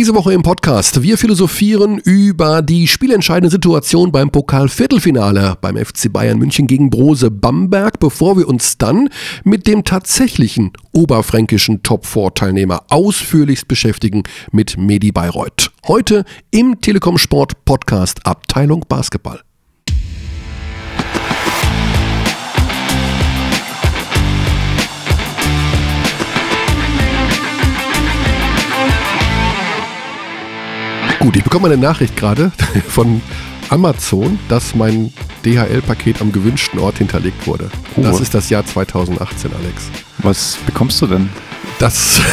Diese Woche im Podcast. Wir philosophieren über die spielentscheidende Situation beim Pokal-Viertelfinale beim FC Bayern München gegen Brose Bamberg, bevor wir uns dann mit dem tatsächlichen oberfränkischen Top-4-Teilnehmer ausführlichst beschäftigen mit Medi Bayreuth. Heute im Telekom Sport Podcast Abteilung Basketball. Gut, ich bekomme eine Nachricht gerade von Amazon, dass mein DHL-Paket am gewünschten Ort hinterlegt wurde. Oh. Das ist das Jahr 2018, Alex. Was bekommst du denn? Das,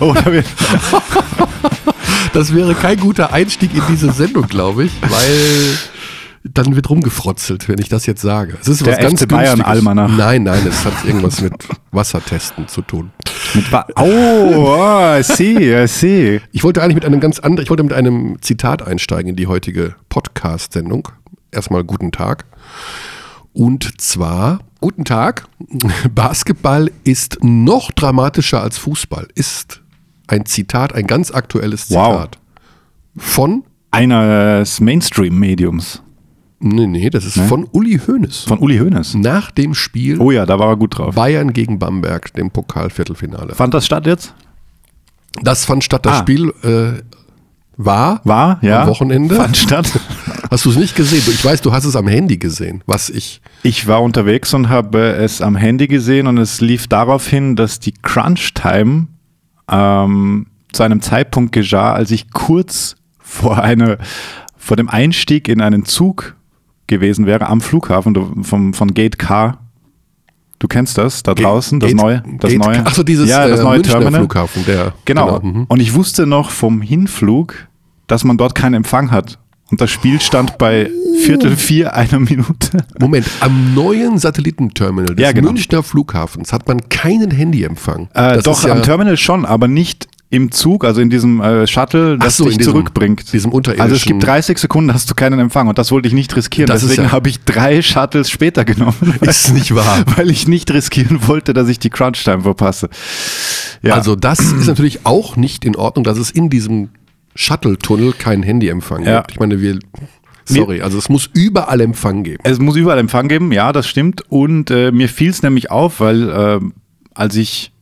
Oh, das wäre kein guter Einstieg in diese Sendung, glaube ich, weil dann wird rumgefrotzelt, wenn ich das jetzt sage. Es ist Der was ganz FC Bayern Günstiges. Almanach. Nein, nein, es hat irgendwas mit Wassertesten zu tun. Mit wa oh, oh, I see, I see. Ich wollte eigentlich mit einem ganz anderen, ich wollte mit einem Zitat einsteigen in die heutige Podcast-Sendung. Erstmal guten Tag. Und zwar, guten Tag, Basketball ist noch dramatischer als Fußball. Ist ein Zitat, ein ganz aktuelles Wow. Zitat. Von, Eines Mainstream-Mediums nee, nee, das ist von Uli Hoeneß. von Uli Hoeneß. Nach dem Spiel Oh ja, da war er gut drauf. Bayern gegen Bamberg, dem Pokalviertelfinale. Fand das statt jetzt? Das fand statt, das Ah. Spiel äh, war, War, ja. Am Wochenende? Fand statt. Hast du es nicht gesehen? Ich weiß, du hast es am Handy gesehen, was ich. Ich war unterwegs und habe es am Handy gesehen und es lief darauf hin, dass die Crunch-Time ähm, zu einem Zeitpunkt geschah, als ich kurz vor, eine, vor dem Einstieg in einen Zug gewesen wäre am Flughafen vom, von Gate K. Du kennst das da draußen, das Gate- neue, das Gate- neue. Ach so, dieses ja, das äh, neue Münchner Terminal. Flughafen, der. Genau. mhm. Und ich wusste noch vom Hinflug, dass man dort keinen Empfang hat. Und das Spiel stand bei Viertel vier einer Minute. Moment, am neuen Satellitenterminal des Ja, genau. Münchner Flughafens hat man keinen Handyempfang. Äh, Das doch, ja am Terminal schon, aber nicht im Zug, also in diesem äh, Shuttle, das so, dich diesem- zurückbringt. diesem also es gibt 30 Sekunden, hast du keinen Empfang und das wollte ich nicht riskieren. Das Deswegen ja- habe ich drei Shuttles später genommen. Ist nicht wahr. Weil ich nicht riskieren wollte, dass ich die Crunch-Time verpasse. Ja. Also, das ist natürlich auch nicht in Ordnung, dass es in diesem Shuttle-Tunnel keinen Handyempfang Ja. gibt. Ich meine, wir. Sorry, also es muss überall Empfang geben. Es muss überall Empfang geben, ja, das stimmt. Und äh, mir fiel es nämlich auf, weil äh, als ich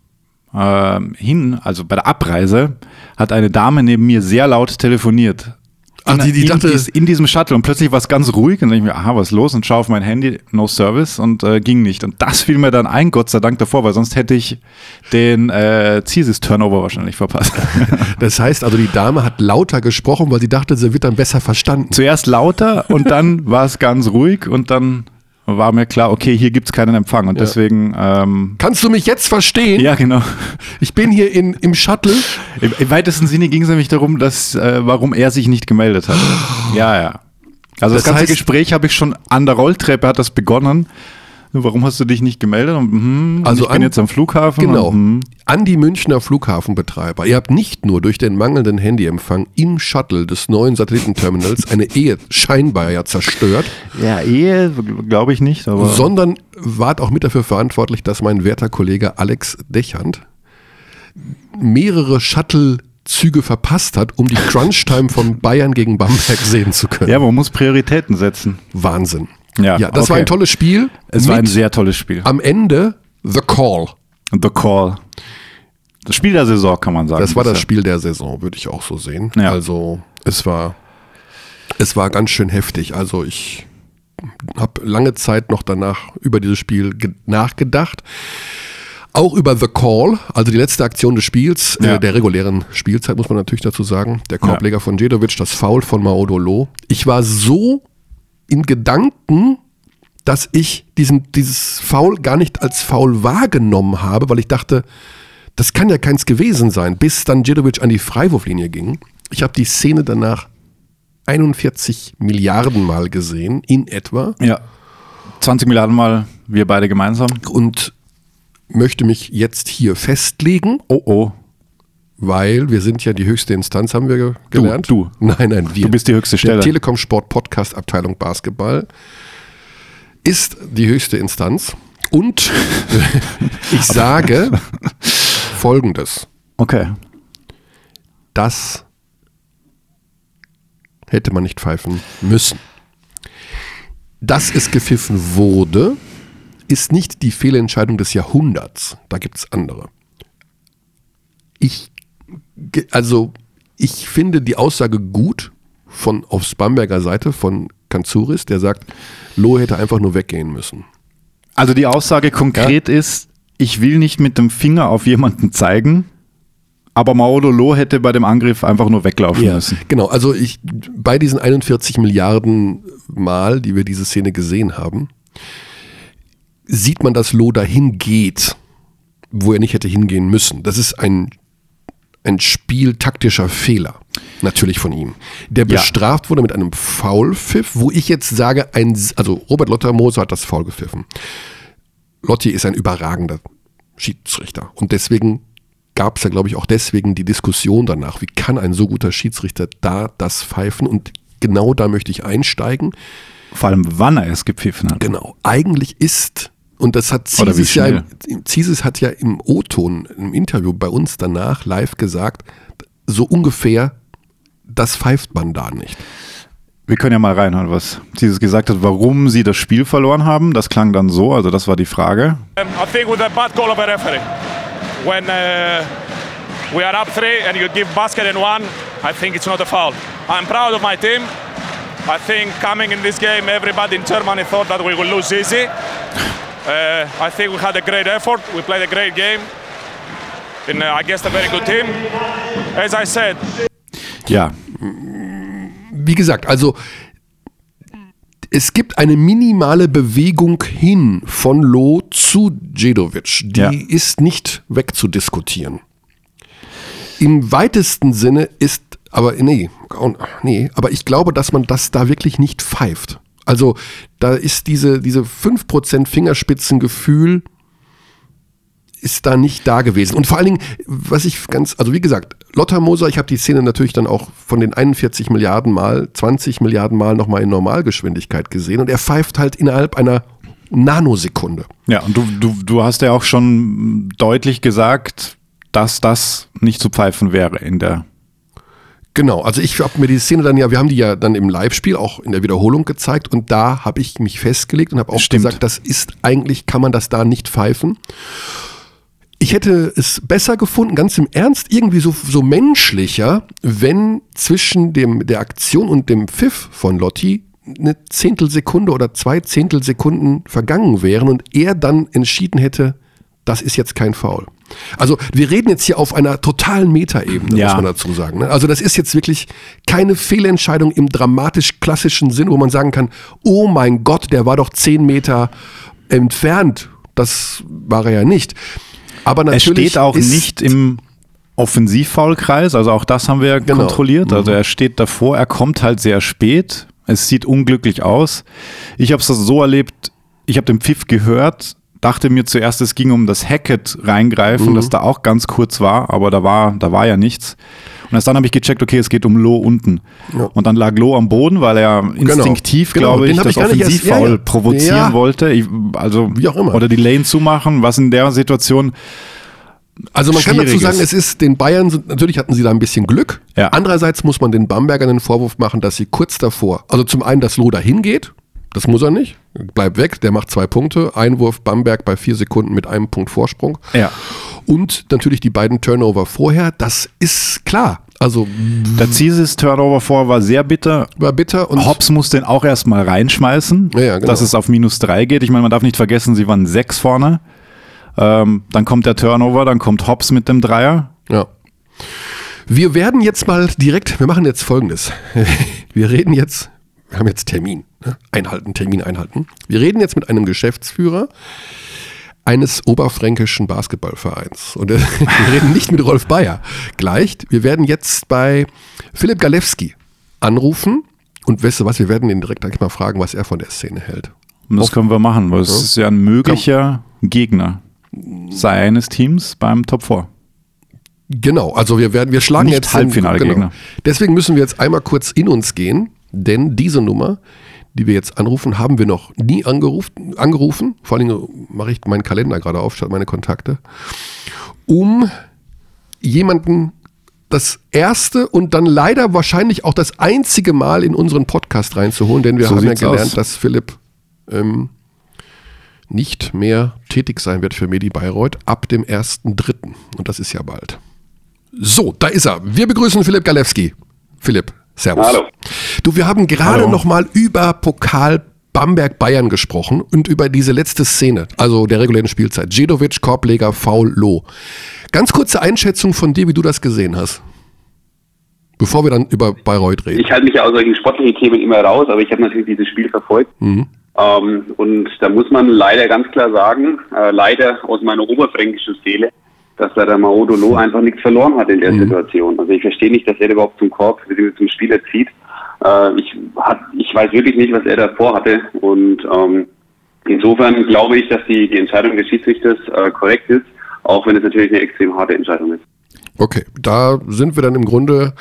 äh, hin, also bei der Abreise, hat eine Dame neben mir sehr laut telefoniert. Ach, die- die in, dachte- dies- in diesem Shuttle und plötzlich war es ganz ruhig und dann denke ich mir, aha, was ist los? Und schaue auf mein Handy, no service und äh, ging nicht. Und das fiel mir dann ein, Gott sei Dank davor, weil sonst hätte ich den äh, Thesis-Turnover wahrscheinlich verpasst. Das heißt also, die Dame hat lauter gesprochen, weil sie dachte, sie wird dann besser verstanden. Zuerst lauter und dann war es ganz ruhig und dann war mir klar, okay, hier gibt es keinen Empfang und deswegen, ähm, Kannst du mich jetzt verstehen? ja genau. Ich bin hier in, im Shuttle. Im, im weitesten Sinne ging es nämlich darum, dass, äh, warum er sich nicht gemeldet hat. Ja, ja. Also das, Das ganze heißt- Gespräch habe ich schon an der Rolltreppe hat das begonnen. Warum hast du dich nicht gemeldet? Und, hm, Also ich bin an- jetzt am Flughafen. Genau. Und, hm. An die Münchner Flughafenbetreiber. Ihr habt nicht nur durch den mangelnden Handyempfang im Shuttle des neuen Satellitenterminals eine Ehe scheinbar ja zerstört, Ja, Ehe glaube ich nicht, aber sondern wart auch mit dafür verantwortlich, dass mein werter Kollege Alex Dechand mehrere Shuttle-Züge verpasst hat, um die Crunch-Time von Bayern gegen Bamberg sehen zu können. ja, man muss Prioritäten setzen. Wahnsinn. Ja, das okay. war ein tolles Spiel. Es war ein sehr tolles Spiel. am Ende The Call. The Call. Das Spiel der Saison, kann man sagen. Das war das. Spiel der Saison, würde ich auch so sehen. Ja. Also es war, es war ganz schön heftig. Also ich habe lange Zeit noch danach über dieses Spiel ge- nachgedacht. Auch über The Call, also die letzte Aktion des Spiels, Ja. äh, der regulären Spielzeit, muss man natürlich dazu sagen. Der Korbleger von Djedovic, das Foul von Maodolo. Ich war so in Gedanken, dass ich diesen, dieses Foul gar nicht als Foul wahrgenommen habe, weil ich dachte, das kann ja keins gewesen sein, bis dann Djedovic an die Freiwurflinie ging. Ich habe die Szene danach 41 Milliarden Mal gesehen, in etwa, Ja. 20 Milliarden Mal, wir beide gemeinsam. und möchte mich jetzt hier festlegen, Oh oh. Weil wir sind ja die höchste Instanz, haben wir ge- Du, gelernt. du. Nein, nein, wir. Du bist die höchste Stelle. Der Telekom Sport Podcast Abteilung Basketball ist die höchste Instanz und ich sage folgendes. Okay. das hätte man nicht pfeifen müssen. Dass es gepfiffen wurde, ist nicht die Fehlentscheidung des Jahrhunderts. Da gibt es andere. Ich, also, ich finde die Aussage gut von aufs Bamberger Seite von Kanzuris, der sagt, Loh hätte einfach nur weggehen müssen. Also die Aussage konkret ja. ist, ich will nicht mit dem Finger auf jemanden zeigen, aber Maolo Loh hätte bei dem Angriff einfach nur weglaufen ja, müssen. Genau, also ich bei diesen 41 Milliarden Mal, die wir diese Szene gesehen haben, sieht man, dass Loh dahin geht, wo er nicht hätte hingehen müssen. Das ist ein, ein spieltaktischer Fehler, natürlich von ihm. Der bestraft ja. wurde mit einem Foulpfiff, wo ich jetzt sage, ein, also Robert Lottermoser hat das Foul gepfiffen. Lotti ist ein überragender Schiedsrichter und deswegen gab es ja, glaube ich, auch deswegen die Diskussion danach, wie kann ein so guter Schiedsrichter da das pfeifen und genau da möchte ich einsteigen. Vor allem, wann er es gepfiffen hat. Genau. Eigentlich ist und das hat Ziesis ja, im, hat ja im O-Ton, im Interview bei uns danach live gesagt, so ungefähr, das pfeift man da nicht. Wir können ja mal reinhören, was Ziesis gesagt hat, warum sie das Spiel verloren haben. Das klang dann so, also das war die Frage. Um, I think with a bad call of a referee. When uh, we are up three and you give basket in one, I think it's not a foul. I'm proud of my team. I think coming in this game, everybody in Germany thought that we will lose easy. Uh, I think we had a great effort. We played a great game in, uh, against a very good team. As I said. Ja, wie gesagt, also es gibt eine minimale Bewegung hin von Loh zu Djedovic. Die ja. ist nicht wegzudiskutieren. Im weitesten Sinne ist, aber nee, nee, aber ich glaube, dass man das da wirklich nicht pfeift. Also da ist diese, diese 5% Fingerspitzengefühl ist da nicht da gewesen. Und vor allen Dingen, was ich ganz, also wie gesagt, Lotta Moser, ich habe die Szene natürlich dann auch von den 41 Milliarden Mal, 20 Milliarden Mal nochmal in Normalgeschwindigkeit gesehen und er pfeift halt innerhalb einer Nanosekunde. Ja, und du, du, du hast ja auch schon deutlich gesagt, dass das nicht zu pfeifen wäre in der Genau, also ich habe mir die Szene dann ja, wir haben die ja dann im Live-Spiel auch in der Wiederholung gezeigt und da habe ich mich festgelegt und habe auch Stimmt. gesagt, das ist eigentlich, kann man das da nicht pfeifen. Ich hätte es besser gefunden, ganz im Ernst, irgendwie so, so menschlicher, wenn zwischen dem, der Aktion und dem Pfiff von Lotti eine Zehntelsekunde oder zwei Zehntelsekunden vergangen wären und er dann entschieden hätte, das ist jetzt kein Foul. Also wir reden jetzt hier auf einer totalen Metaebene, ja. muss man dazu sagen. Ne? Also das ist jetzt wirklich keine Fehlentscheidung im dramatisch klassischen Sinn, wo man sagen kann, oh mein Gott, der war doch zehn Meter entfernt. Das war er ja nicht. Aber natürlich er steht auch nicht im Offensivfaulkreis, also auch das haben wir genau. kontrolliert. Also mhm. er steht davor, er kommt halt sehr spät. Es sieht unglücklich aus. Ich habe es so erlebt, ich habe den Pfiff gehört, dachte mir zuerst, es ging um das Hackett reingreifen, mhm. das da auch ganz kurz war, aber da war, da war ja nichts. Und erst dann habe ich gecheckt, okay, es geht um Loh unten. Ja. Und dann lag Loh am Boden, weil er genau. instinktiv, genau. glaube ich, das Offensivfoul ja, ja. provozieren wollte. Ich, also, Wie auch immer. Oder die Lane zumachen, was in der Situation also man kann dazu sagen, es ist den Bayern, natürlich hatten sie da ein bisschen Glück. Andererseits muss man den Bambergern den Vorwurf machen, dass sie kurz davor, also zum einen, dass Loh dahin geht, das muss er nicht. Bleibt weg, der macht zwei Punkte. Einwurf Bamberg bei vier Sekunden mit einem Punkt Vorsprung. Ja. Und natürlich die beiden Turnover vorher, das ist klar. Also der Zisis Turnover vor war sehr bitter. War bitter und Hobbs muss den auch erstmal reinschmeißen, ja, ja, genau. dass es auf minus drei geht. Ich meine, man darf nicht vergessen, sie waren sechs vorne. Ähm, dann kommt der Turnover, dann kommt Hobbs mit dem Dreier. Ja. Wir werden jetzt mal direkt, wir machen jetzt folgendes. Wir reden jetzt wir haben jetzt Termin, ne? einhalten, Termin einhalten. Wir reden jetzt mit einem Geschäftsführer eines oberfränkischen Basketballvereins. Und äh, wir reden nicht mit Rolf Bayer gleich. Wir werden jetzt bei Philipp Galewski anrufen und weißt du was, wir werden ihn direkt mal fragen, was er von der Szene hält. Und das können wir machen, weil es ja. ist ja ein möglicher Gegner seines Teams beim Top 4. Genau, also wir werden, wir schlagen Nicht jetzt Halbfinalgegner. Genau. Deswegen müssen wir jetzt einmal kurz in uns gehen denn diese Nummer, die wir jetzt anrufen, haben wir noch nie angerufen. angerufen. Vor allem mache ich meinen Kalender gerade auf, statt meine Kontakte, um jemanden das erste und dann leider wahrscheinlich auch das einzige Mal in unseren Podcast reinzuholen, denn wir so haben ja gelernt, aus. dass Philipp ähm, nicht mehr tätig sein wird für Medi Bayreuth ab dem 1.3. Und das ist ja bald. So, da ist er. Wir begrüßen Philipp Galewski. Philipp, Servus. Hallo. Du, wir haben gerade noch mal über Pokal Bamberg Bayern gesprochen und über diese letzte Szene, also der regulären Spielzeit. Jedovic, Korbleger, Foul, Loh. Ganz kurze Einschätzung von dir, wie du das gesehen hast. Bevor wir dann über Bayreuth reden. Ich halte mich ja aus solchen sportlichen Themen immer raus, aber ich habe natürlich dieses Spiel verfolgt. Mhm. Ähm, und da muss man leider ganz klar sagen, äh, leider aus meiner oberfränkischen Seele, dass da der Maodolo einfach nichts verloren hat in der mhm. Situation. Also ich verstehe nicht, dass er überhaupt zum Korb zum Spieler zieht. Äh, ich, hat, ich weiß wirklich nicht, was er davor hatte. Und ähm, insofern glaube ich, dass die, die Entscheidung des Schiedsrichters äh, korrekt ist, auch wenn es natürlich eine extrem harte Entscheidung ist. Okay, da sind wir dann im Grunde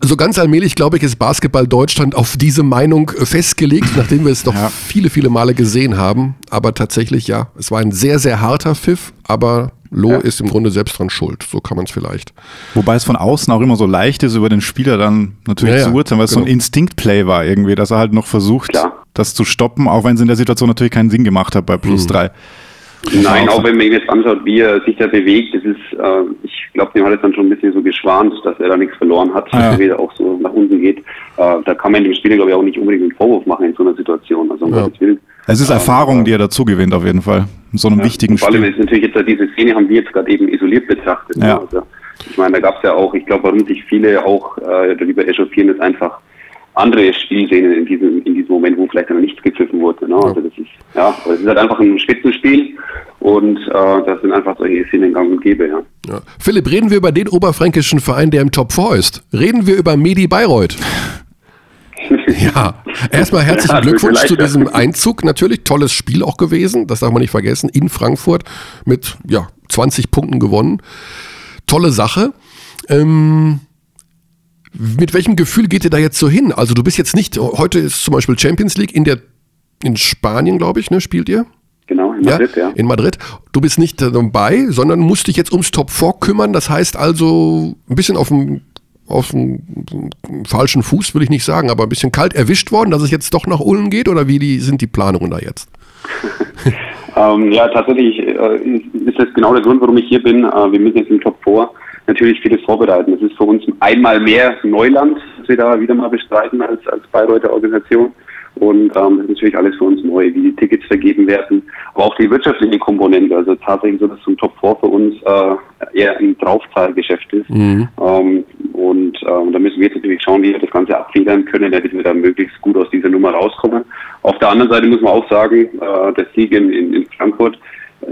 so ganz allmählich, glaube ich, ist Basketball Deutschland auf diese Meinung festgelegt, nachdem wir es doch ja. viele, viele Male gesehen haben. Aber tatsächlich, ja, es war ein sehr, sehr harter Pfiff, aber Loh ja. ist im Grunde selbst dran schuld. So kann man es vielleicht. Wobei es von außen auch immer so leicht ist, über den Spieler dann natürlich ja, zu urteilen, weil es genau. so ein genau. Instinktplay war irgendwie, dass er halt noch versucht, Klar. das zu stoppen, auch wenn es in der Situation natürlich keinen Sinn gemacht hat bei plus mhm. drei. Nein, auch wenn man jetzt anschaut, wie er sich da bewegt, das ist, äh, ich glaube, dem hat es dann schon ein bisschen so geschwant, dass er da nichts verloren hat, ah, ja. er auch so nach unten geht. Äh, da kann man dem Spieler, glaube ich, auch nicht unbedingt einen Vorwurf machen in so einer Situation. Also, um ja. Es ist Erfahrung, ähm, die er dazu gewinnt, auf jeden Fall. In so einem ja, wichtigen Spiel. Vor allem ist natürlich jetzt diese Szene, haben wir jetzt gerade eben isoliert betrachtet. Ne? Ja. Also, ich meine, da gab es ja auch, ich glaube, warum sich viele auch äh, darüber echauffieren, ist einfach andere Spielszenen in diesem, in diesem Moment, wo vielleicht noch nichts gepfiffen wurde. Ne? Also das ist, ja, es ist halt einfach ein Spitzenspiel und äh, das sind einfach solche Szenen gang und gäbe, ja. ja. Philipp, reden wir über den oberfränkischen Verein, der im Top 4 ist. Reden wir über Medi Bayreuth. ja, erstmal herzlichen ja, Glückwunsch zu diesem Einzug. Natürlich tolles Spiel auch gewesen, das darf man nicht vergessen, in Frankfurt mit ja, 20 Punkten gewonnen. Tolle Sache. Ähm, mit welchem Gefühl geht ihr da jetzt so hin? Also du bist jetzt nicht, heute ist zum Beispiel Champions League in der in Spanien, glaube ich, ne, spielt ihr? Genau, in Madrid, ja, ja. In Madrid. Du bist nicht dabei, sondern musst dich jetzt ums Top 4 kümmern. Das heißt also ein bisschen auf dem auf dem falschen Fuß, will ich nicht sagen, aber ein bisschen kalt erwischt worden, dass es jetzt doch nach Ulm geht oder wie die, sind die Planungen da jetzt? ähm, ja, tatsächlich äh, ist das genau der Grund, warum ich hier bin. Äh, wir müssen jetzt im Top 4 natürlich vieles vorbereiten. Das ist für uns einmal mehr Neuland, das wir da wieder mal bestreiten als, als Bayreuther Organisation. Und ähm, das ist natürlich alles für uns neu, wie die Tickets vergeben werden, aber auch die wirtschaftliche Komponente. Also tatsächlich so, dass zum Top 4 für uns äh, eher ein Draufzahlgeschäft ist. Mhm. Ähm, und ähm, da müssen wir jetzt natürlich schauen, wie wir das Ganze abfedern können, damit wir da möglichst gut aus dieser Nummer rauskommen. Auf der anderen Seite muss man auch sagen, äh, der Sieg in, in, in Frankfurt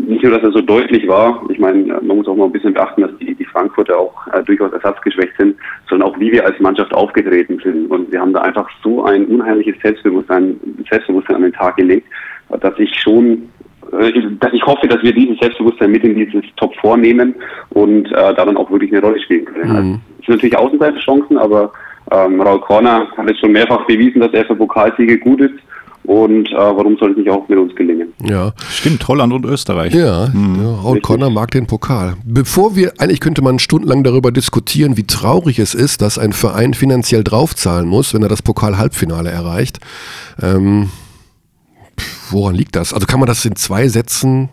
nicht nur, dass er so deutlich war, ich meine, man muss auch mal ein bisschen beachten, dass die, die Frankfurter auch äh, durchaus ersatzgeschwächt sind, sondern auch wie wir als Mannschaft aufgetreten sind. Und wir haben da einfach so ein unheimliches Selbstbewusstsein, Selbstbewusstsein an den Tag gelegt, dass ich schon äh, dass ich hoffe, dass wir dieses Selbstbewusstsein mit in dieses Top vornehmen und äh, da dann auch wirklich eine Rolle spielen können. Mhm. Also, es sind natürlich Außenseiterchancen, aber ähm, Raul Korner hat jetzt schon mehrfach bewiesen, dass er für Pokalsiege gut ist. Und äh, warum soll es nicht auch mit uns gelingen? Ja, stimmt, Holland und Österreich. Ja, hm. ja Raul Conner mag den Pokal. Bevor wir, eigentlich könnte man stundenlang darüber diskutieren, wie traurig es ist, dass ein Verein finanziell draufzahlen muss, wenn er das Pokal-Halbfinale erreicht. Ähm, woran liegt das? Also kann man das in zwei Sätzen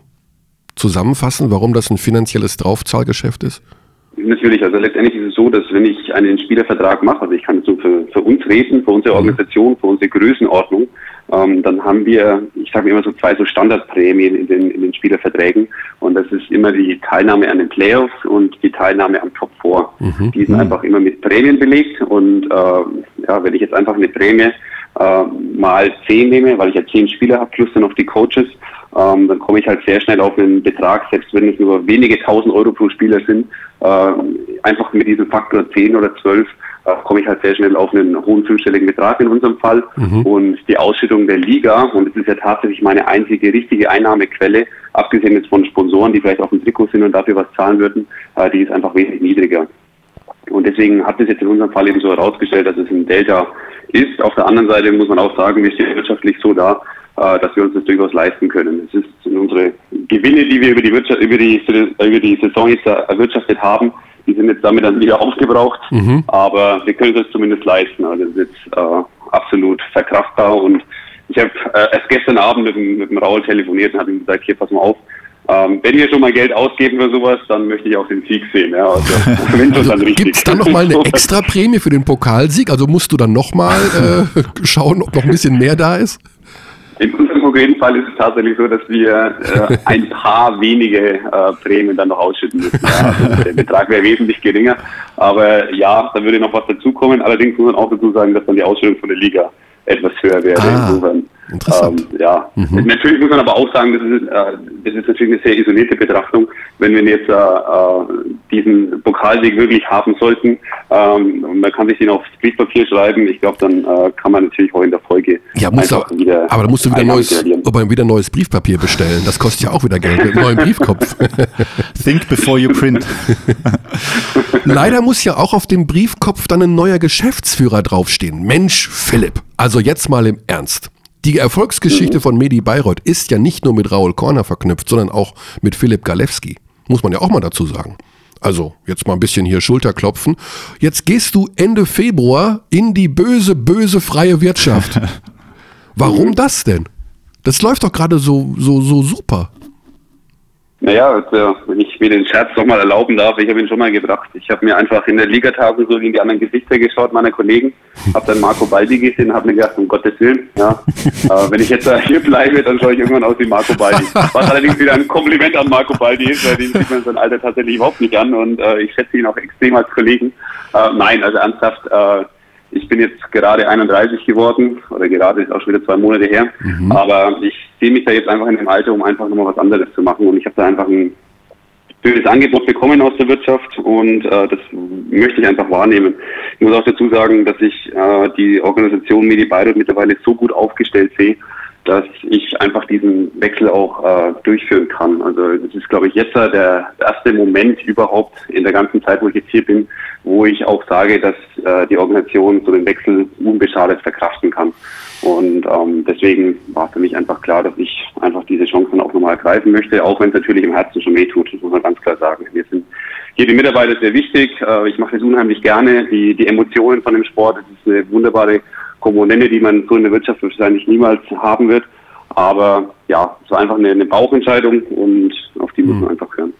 zusammenfassen, warum das ein finanzielles Draufzahlgeschäft ist? Natürlich, also letztendlich ist es so, dass wenn ich einen Spielervertrag mache, also ich kann so für, für uns reden, für unsere mhm. Organisation, für unsere Größenordnung, ähm, dann haben wir, ich sage immer so zwei so Standardprämien in den, in den Spielerverträgen und das ist immer die Teilnahme an den Playoffs und die Teilnahme am Top 4. Mhm. Die sind mhm. einfach immer mit Prämien belegt und äh, ja, wenn ich jetzt einfach eine Prämie äh, mal zehn nehme, weil ich ja zehn Spieler habe, plus dann noch die Coaches, ähm, dann komme ich halt sehr schnell auf einen Betrag, selbst wenn es nur wenige tausend Euro pro Spieler sind, äh, einfach mit diesem Faktor 10 oder 12 äh, komme ich halt sehr schnell auf einen hohen fünfstelligen Betrag in unserem Fall. Mhm. Und die Ausschüttung der Liga, und es ist ja tatsächlich meine einzige richtige Einnahmequelle, abgesehen jetzt von Sponsoren, die vielleicht auf dem Trikot sind und dafür was zahlen würden, äh, die ist einfach wesentlich niedriger. Und deswegen hat es jetzt in unserem Fall eben so herausgestellt, dass es ein Delta ist. Auf der anderen Seite muss man auch sagen, wir stehen wirtschaftlich so da, äh, dass wir uns das durchaus leisten können. Es sind unsere Gewinne, die wir über die, Wirtschaft, über die, über die Saison jetzt erwirtschaftet haben, Die sind jetzt damit dann wieder aufgebraucht, mhm. aber wir können es zumindest leisten. Also das ist jetzt äh, absolut verkraftbar und ich habe äh, erst gestern Abend mit, dem, mit dem Raul telefoniert und habe ihm gesagt, hier pass mal auf, ähm, wenn wir schon mal Geld ausgeben für sowas, dann möchte ich auch den Sieg sehen. Ja. Also, also, Gibt es dann nochmal eine extra Prämie für den Pokalsieg? Also musst du dann nochmal äh, schauen, ob noch ein bisschen mehr da ist? In unserem konkreten Fall ist es tatsächlich so, dass wir äh, ein paar wenige äh, Prämien dann noch ausschütten müssen. Ja. Also der Betrag wäre wesentlich geringer. Aber ja, da würde noch was dazukommen. Allerdings muss man auch dazu sagen, dass dann die Ausschüttung von der Liga etwas höher wäre. Ah. Insofern Interessant. Ähm, ja, mhm. natürlich muss man aber auch sagen, das ist, äh, das ist natürlich eine sehr isolierte Betrachtung. Wenn wir jetzt äh, äh diesen Pokalsieg wirklich haben sollten, ähm, man kann sich den aufs Briefpapier schreiben, ich glaube, dann äh, kann man natürlich auch in der Folge ja, einfach du, wieder. Aber da musst du wieder neues, aber wieder neues Briefpapier bestellen. Das kostet ja auch wieder Geld mit einem neuen Briefkopf. Think before you print. Leider muss ja auch auf dem Briefkopf dann ein neuer Geschäftsführer draufstehen. Mensch, Philipp. Also jetzt mal im Ernst. Die Erfolgsgeschichte mhm. von Medi Bayreuth ist ja nicht nur mit Raul Korner verknüpft, sondern auch mit Philipp Galewski. Muss man ja auch mal dazu sagen. Also, jetzt mal ein bisschen hier Schulterklopfen. Jetzt gehst du Ende Februar in die böse, böse freie Wirtschaft. Warum das denn? Das läuft doch gerade so, so, so super. Naja, also, wenn ich mir den Scherz nochmal erlauben darf, ich habe ihn schon mal gebracht. Ich habe mir einfach in der Ligatagung so in die anderen Gesichter geschaut, meiner Kollegen, habe dann Marco Baldi gesehen habe mir gedacht, um Gottes Willen, ja, äh, wenn ich jetzt hier bleibe, dann schaue ich irgendwann aus wie Marco Baldi. Was allerdings wieder ein Kompliment an Marco Baldi ist, weil den sieht man sein Alter tatsächlich überhaupt nicht an und äh, ich schätze ihn auch extrem als Kollegen. Äh, nein, also ernsthaft, äh, ich bin jetzt gerade 31 geworden, oder gerade ist auch schon wieder zwei Monate her, mhm. aber ich sehe mich da jetzt einfach in dem Alter, um einfach nochmal was anderes zu machen und ich habe da einfach ein schönes Angebot bekommen aus der Wirtschaft und äh, das möchte ich einfach wahrnehmen. Ich muss auch dazu sagen, dass ich äh, die Organisation Medi Bayreuth mittlerweile so gut aufgestellt sehe, dass ich einfach diesen Wechsel auch äh, durchführen kann. Also das ist, glaube ich, jetzt der erste Moment überhaupt in der ganzen Zeit, wo ich jetzt hier bin, wo ich auch sage, dass äh, die Organisation so den Wechsel unbeschadet verkraften kann. Und ähm, deswegen war für mich einfach klar, dass ich einfach diese Chancen auch nochmal ergreifen möchte, auch wenn es natürlich im Herzen schon wehtut, das muss man ganz klar sagen. Wir sind hier die Mitarbeiter sehr wichtig. Äh, ich mache das unheimlich gerne. Die, die Emotionen von dem Sport, das ist eine wunderbare Komponente, die man so in der Wirtschaft wahrscheinlich niemals haben wird. Aber ja, es war einfach eine, eine Bauchentscheidung und auf die muss man hm. einfach hören.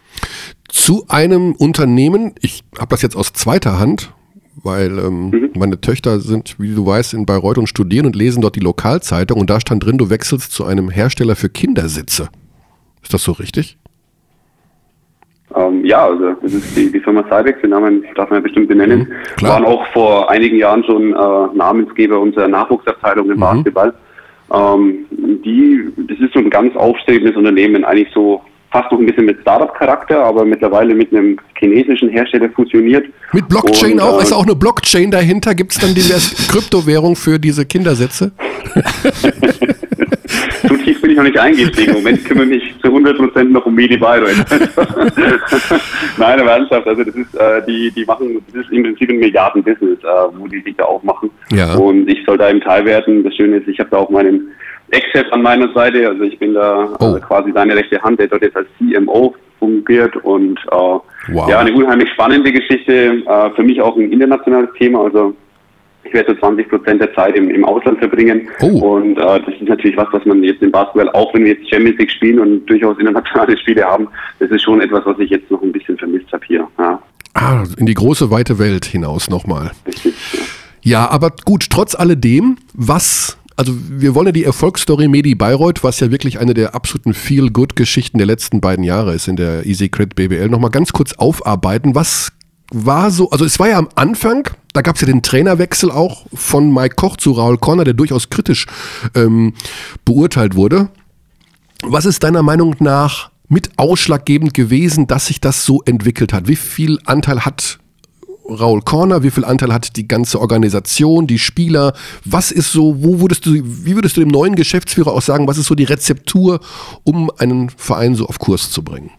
Zu einem Unternehmen, ich habe das jetzt aus zweiter Hand, weil ähm, mhm. meine Töchter sind, wie du weißt, in Bayreuth und studieren und lesen dort die Lokalzeitung und da stand drin, du wechselst zu einem Hersteller für Kindersitze. Ist das so richtig? Ähm, ja, also das ist die, die Firma Cybex, den Namen darf man ja bestimmt benennen. Mhm. Waren auch vor einigen Jahren schon äh, Namensgeber unserer Nachwuchsabteilung im mhm. Basketball. Ähm, die, das ist so ein ganz aufstrebendes Unternehmen, eigentlich so fast noch ein bisschen mit Startup-Charakter, aber mittlerweile mit einem chinesischen Hersteller fusioniert. Mit Blockchain Und, auch? Äh, ist auch eine Blockchain dahinter? Gibt es dann diese Kryptowährung für diese Kindersätze? so tief bin ich noch nicht eingestiegen. Im Moment kümmere ich mich zu 100% noch um Medi Bayreuth. Nein, aber ernsthaft, also das ist, äh, die, die machen, das ist im Prinzip ein Milliarden-Business, äh, wo die sich da aufmachen. Ja. Und ich soll da im Teil werden. Das Schöne ist, ich habe da auch meinen Ex-Chef an meiner Seite, also ich bin da äh, oh. äh, quasi seine rechte Hand, der dort jetzt als CMO fungiert und äh, wow. ja, eine unheimlich spannende Geschichte, äh, für mich auch ein internationales Thema, also ich werde so 20 Prozent der Zeit im, im Ausland verbringen. Oh. Und äh, das ist natürlich was, was man jetzt im Basketball, auch wenn wir jetzt Champions League spielen und durchaus internationale Spiele haben, das ist schon etwas, was ich jetzt noch ein bisschen vermisst habe hier. Ja. Ah, in die große, weite Welt hinaus nochmal. Richtig. Ja. ja, aber gut, trotz alledem, was also wir wollen ja die Erfolgsstory Medi Bayreuth, was ja wirklich eine der absoluten Feel-Good-Geschichten der letzten beiden Jahre ist in der Easy Credit BBL, nochmal ganz kurz aufarbeiten. Was war so, also es war ja am Anfang, da gab es ja den Trainerwechsel auch von Mike Koch zu Raul Corner, der durchaus kritisch ähm, beurteilt wurde. Was ist deiner Meinung nach mit ausschlaggebend gewesen, dass sich das so entwickelt hat? Wie viel Anteil hat Raul Corner? Wie viel Anteil hat die ganze Organisation, die Spieler? Was ist so, wo würdest du, wie würdest du dem neuen Geschäftsführer auch sagen, was ist so die Rezeptur, um einen Verein so auf Kurs zu bringen?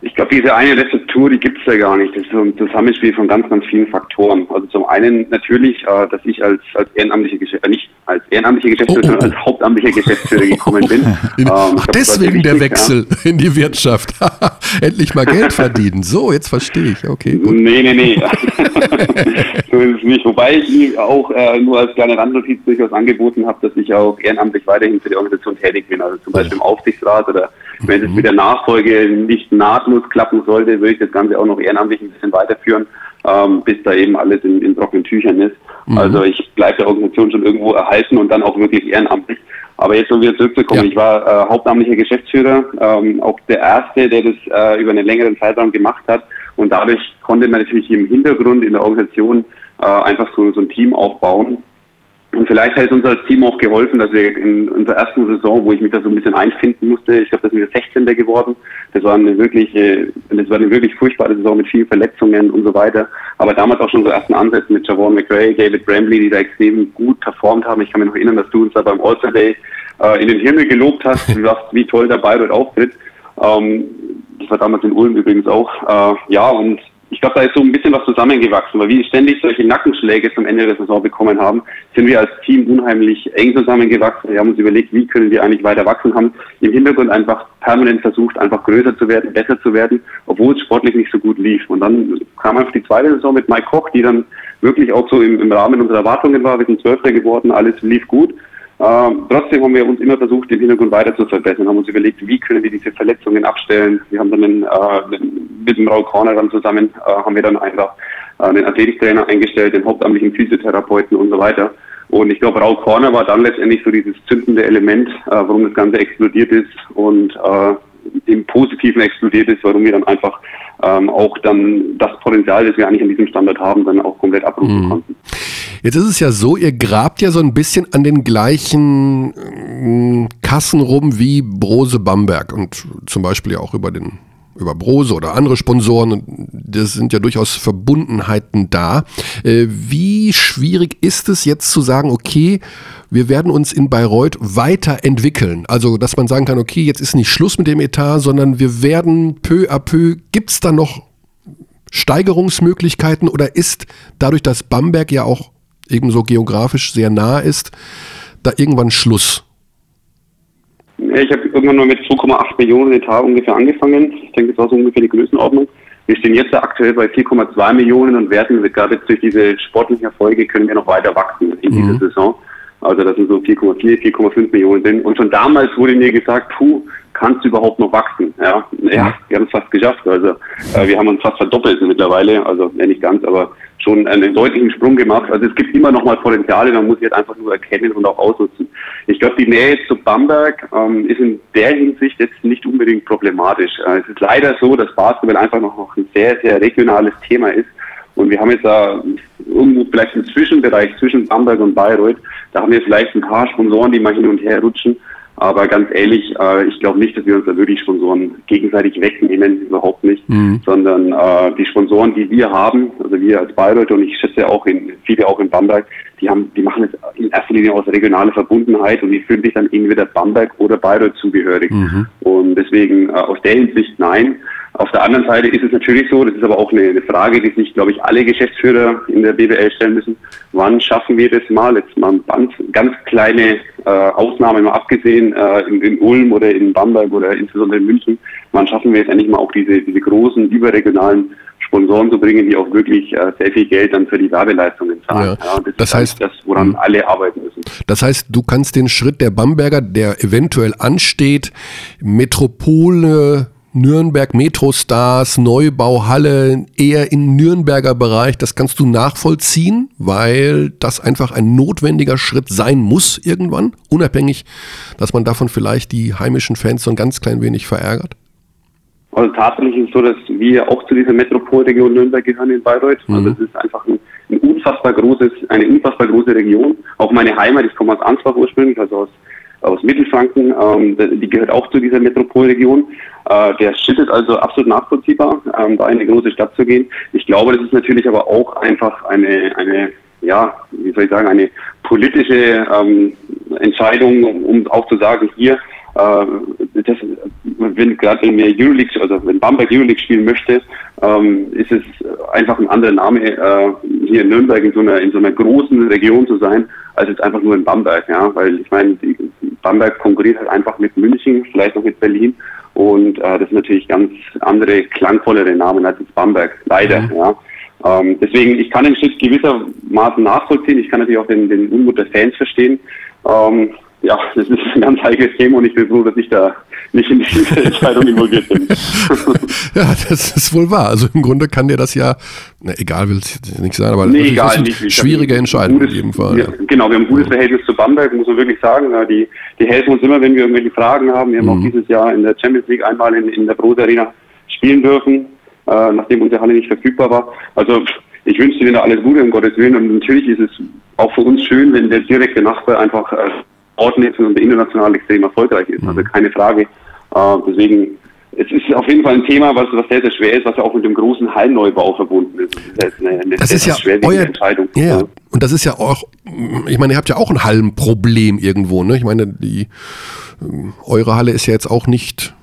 Ich glaube, diese eine Rezeptur Struktur, die gibt es ja gar nicht. Das ist ein Zusammenspiel von ganz, ganz vielen Faktoren. Also zum einen natürlich, äh, dass ich als, als ehrenamtliche Geschäftsführer, äh, nicht als ehrenamtlicher Geschäftsführer, oh, oh. sondern als hauptamtlicher Geschäftsführer gekommen bin. In, ähm, ach, deswegen der Wechsel ja. in die Wirtschaft. Endlich mal Geld verdienen. So, jetzt verstehe ich. Okay, gut. Nee, nee, nee. so ist es nicht. Wobei ich auch äh, nur als kleine Randnotiz durchaus angeboten habe, dass ich auch ehrenamtlich weiterhin für die Organisation tätig bin. Also zum Beispiel im Aufsichtsrat oder wenn es mit der Nachfolge nicht nahtlos klappen sollte, würde ich das Ganze auch noch ehrenamtlich ein bisschen weiterführen, ähm, bis da eben alles in, in trockenen Tüchern ist. Mhm. Also ich bleibe der Organisation schon irgendwo erhalten und dann auch wirklich ehrenamtlich. Aber jetzt, um wieder zurückzukommen, ja. ich war äh, hauptamtlicher Geschäftsführer, ähm, auch der Erste, der das äh, über einen längeren Zeitraum gemacht hat. Und dadurch konnte man natürlich im Hintergrund in der Organisation äh, einfach so, so ein Team aufbauen, und vielleicht hat es uns als Team auch geholfen, dass wir in unserer ersten Saison, wo ich mich da so ein bisschen einfinden musste, ich glaube, das sind wir 16. geworden. Das war eine wirklich, das war eine wirklich furchtbare Saison mit vielen Verletzungen und so weiter. Aber damals auch schon so ersten Ansätze mit Javon McRae, David Bramley, die da extrem gut performt haben. Ich kann mich noch erinnern, dass du uns da beim All-Star Day äh, in den Himmel gelobt hast, wie toll der Bayreuth auftritt. Ähm, das war damals in Ulm übrigens auch. Äh, ja, und ich glaube, da ist so ein bisschen was zusammengewachsen, weil wir ständig solche Nackenschläge zum Ende der Saison bekommen haben, sind wir als Team unheimlich eng zusammengewachsen. Wir haben uns überlegt, wie können wir eigentlich weiter wachsen, haben im Hintergrund einfach permanent versucht, einfach größer zu werden, besser zu werden, obwohl es sportlich nicht so gut lief. Und dann kam einfach die zweite Saison mit Mike Koch, die dann wirklich auch so im, im Rahmen unserer Erwartungen war. Wir sind Zwölfter geworden, alles lief gut. Ähm, trotzdem haben wir uns immer versucht, den Hintergrund weiter zu verbessern, haben uns überlegt, wie können wir diese Verletzungen abstellen. Wir haben dann einen, äh, mit dem Raul Corner dann zusammen, äh, haben wir dann einfach äh, einen Athletiktrainer eingestellt, den hauptamtlichen Physiotherapeuten und so weiter. Und ich glaube, Raul Corner war dann letztendlich so dieses zündende Element, äh, warum das Ganze explodiert ist und äh, im Positiven explodiert ist, warum wir dann einfach ähm, auch dann das Potenzial, das wir eigentlich an diesem Standard haben, dann auch komplett abrufen mhm. konnten. Jetzt ist es ja so, ihr grabt ja so ein bisschen an den gleichen äh, Kassen rum wie Brose Bamberg und zum Beispiel ja auch über den über Brose oder andere Sponsoren. Das sind ja durchaus Verbundenheiten da. Äh, wie schwierig ist es jetzt zu sagen, okay, wir werden uns in Bayreuth weiterentwickeln? Also, dass man sagen kann, okay, jetzt ist nicht Schluss mit dem Etat, sondern wir werden peu à peu, gibt es da noch Steigerungsmöglichkeiten oder ist dadurch, dass Bamberg ja auch ebenso geografisch sehr nah ist, da irgendwann Schluss? Ich habe irgendwann mal mit 2,8 Millionen Etat ungefähr angefangen. Ich denke, das war so ungefähr die Größenordnung. Wir stehen jetzt aktuell bei 4,2 Millionen und werden gerade jetzt durch diese sportlichen Erfolge können wir noch weiter wachsen in mhm. dieser Saison. Also das sind so 4,4, 4,5 Millionen sind. Und schon damals wurde mir gesagt, puh, kannst du überhaupt noch wachsen? Ja, ja wir haben es fast geschafft. Also äh, wir haben uns fast verdoppelt mittlerweile. Also ja, nicht ganz, aber schon einen deutlichen Sprung gemacht. Also es gibt immer noch mal Potenziale, man muss jetzt einfach nur erkennen und auch ausnutzen. Ich glaube, die Nähe zu Bamberg ähm, ist in der Hinsicht jetzt nicht unbedingt problematisch. Äh, es ist leider so, dass Basketball einfach noch ein sehr, sehr regionales Thema ist. Und wir haben jetzt da irgendwo vielleicht einen Zwischenbereich zwischen Bamberg und Bayreuth. Da haben wir vielleicht ein paar Sponsoren, die mal hin und her rutschen. Aber ganz ehrlich, äh, ich glaube nicht, dass wir uns da wirklich Sponsoren gegenseitig wegnehmen, überhaupt nicht, mhm. sondern äh, die Sponsoren, die wir haben, also wir als Bayreuth und ich schätze auch in, viele auch in Bamberg, die haben, die machen es in erster Linie aus regionaler Verbundenheit und die fühlen sich dann entweder Bamberg oder Bayreuth zugehörig. Mhm. Und deswegen äh, aus der Hinsicht nein. Auf der anderen Seite ist es natürlich so, das ist aber auch eine, eine Frage, die sich, glaube ich, alle Geschäftsführer in der BWL stellen müssen. Wann schaffen wir das mal? Jetzt mal ganz, ganz kleine äh, Ausnahmen mal abgesehen, äh, in, in, Ulm oder in Bamberg oder insbesondere in München. Wann schaffen wir jetzt endlich mal auch diese, diese großen überregionalen Sponsoren zu bringen, die auch wirklich äh, sehr viel Geld dann für die Werbeleistungen zahlen. Ja, ja das, das heißt, das, woran mh. alle arbeiten müssen. Das heißt, du kannst den Schritt der Bamberger, der eventuell ansteht, Metropole Nürnberg Metrostars, Neubauhalle, eher im Nürnberger Bereich, das kannst du nachvollziehen, weil das einfach ein notwendiger Schritt sein muss irgendwann, unabhängig, dass man davon vielleicht die heimischen Fans so ein ganz klein wenig verärgert? Also tatsächlich ist es so, dass wir auch zu dieser Metropolregion Nürnberg gehören in Bayreuth. Also mhm. Also es ist einfach ein, ein, unfassbar großes, eine unfassbar große Region. Auch meine Heimat, ich komme aus Ansbach ursprünglich, also aus aus Mittelfranken, ähm, die gehört auch zu dieser Metropolregion. Äh, der Schritt ist also absolut nachvollziehbar, ähm, da in eine große Stadt zu gehen. Ich glaube, das ist natürlich aber auch einfach eine, eine ja, wie soll ich sagen, eine politische ähm, Entscheidung, um, um auch zu sagen, hier, äh, das, wenn gerade wenn wir Euroleague, also wenn Bamberg Euroleague spielen möchte, ähm, ist es einfach ein anderer Name, äh, hier in Nürnberg in so einer in so einer großen Region zu sein, als jetzt einfach nur in Bamberg, ja, weil ich meine, Bamberg konkurriert halt einfach mit München, vielleicht noch mit Berlin und äh, das sind natürlich ganz andere, klangvollere Namen als jetzt Bamberg, leider, mhm. ja. Ähm, deswegen, ich kann den Schritt gewissermaßen nachvollziehen. Ich kann natürlich auch den, den Unmut der Fans verstehen. Ähm, ja, das ist ein ganz heikles Thema und ich bin froh, dass ich da nicht in diese Entscheidung involviert bin. ja, das ist wohl wahr. Also im Grunde kann dir das ja, na, egal will es nicht sein, aber nee, egal, nicht, schwierige Entscheidung gutes, in jedem Fall. Wir, ja. Genau, wir haben ein gutes Verhältnis zu Bamberg, muss man wirklich sagen. Die, die helfen uns immer, wenn wir irgendwelche Fragen haben. Wir haben mhm. auch dieses Jahr in der Champions League einmal in, in der Brose Arena spielen dürfen, äh, nachdem unsere Halle nicht verfügbar war. Also ich wünsche Ihnen alles Gute, um Gottes Willen. Und natürlich ist es auch für uns schön, wenn der direkte Nachbar einfach äh, ist und international extrem erfolgreich ist. Also mhm. keine Frage. Äh, deswegen, es ist auf jeden Fall ein Thema, was, was sehr, sehr schwer ist, was ja auch mit dem großen Hallneubau verbunden ist. Das ist, eine, eine das ist ja euer, Entscheidung. Ja, und das ist ja auch, ich meine, ihr habt ja auch ein Hallenproblem irgendwo. Ne? Ich meine, die, ähm, eure Halle ist ja jetzt auch nicht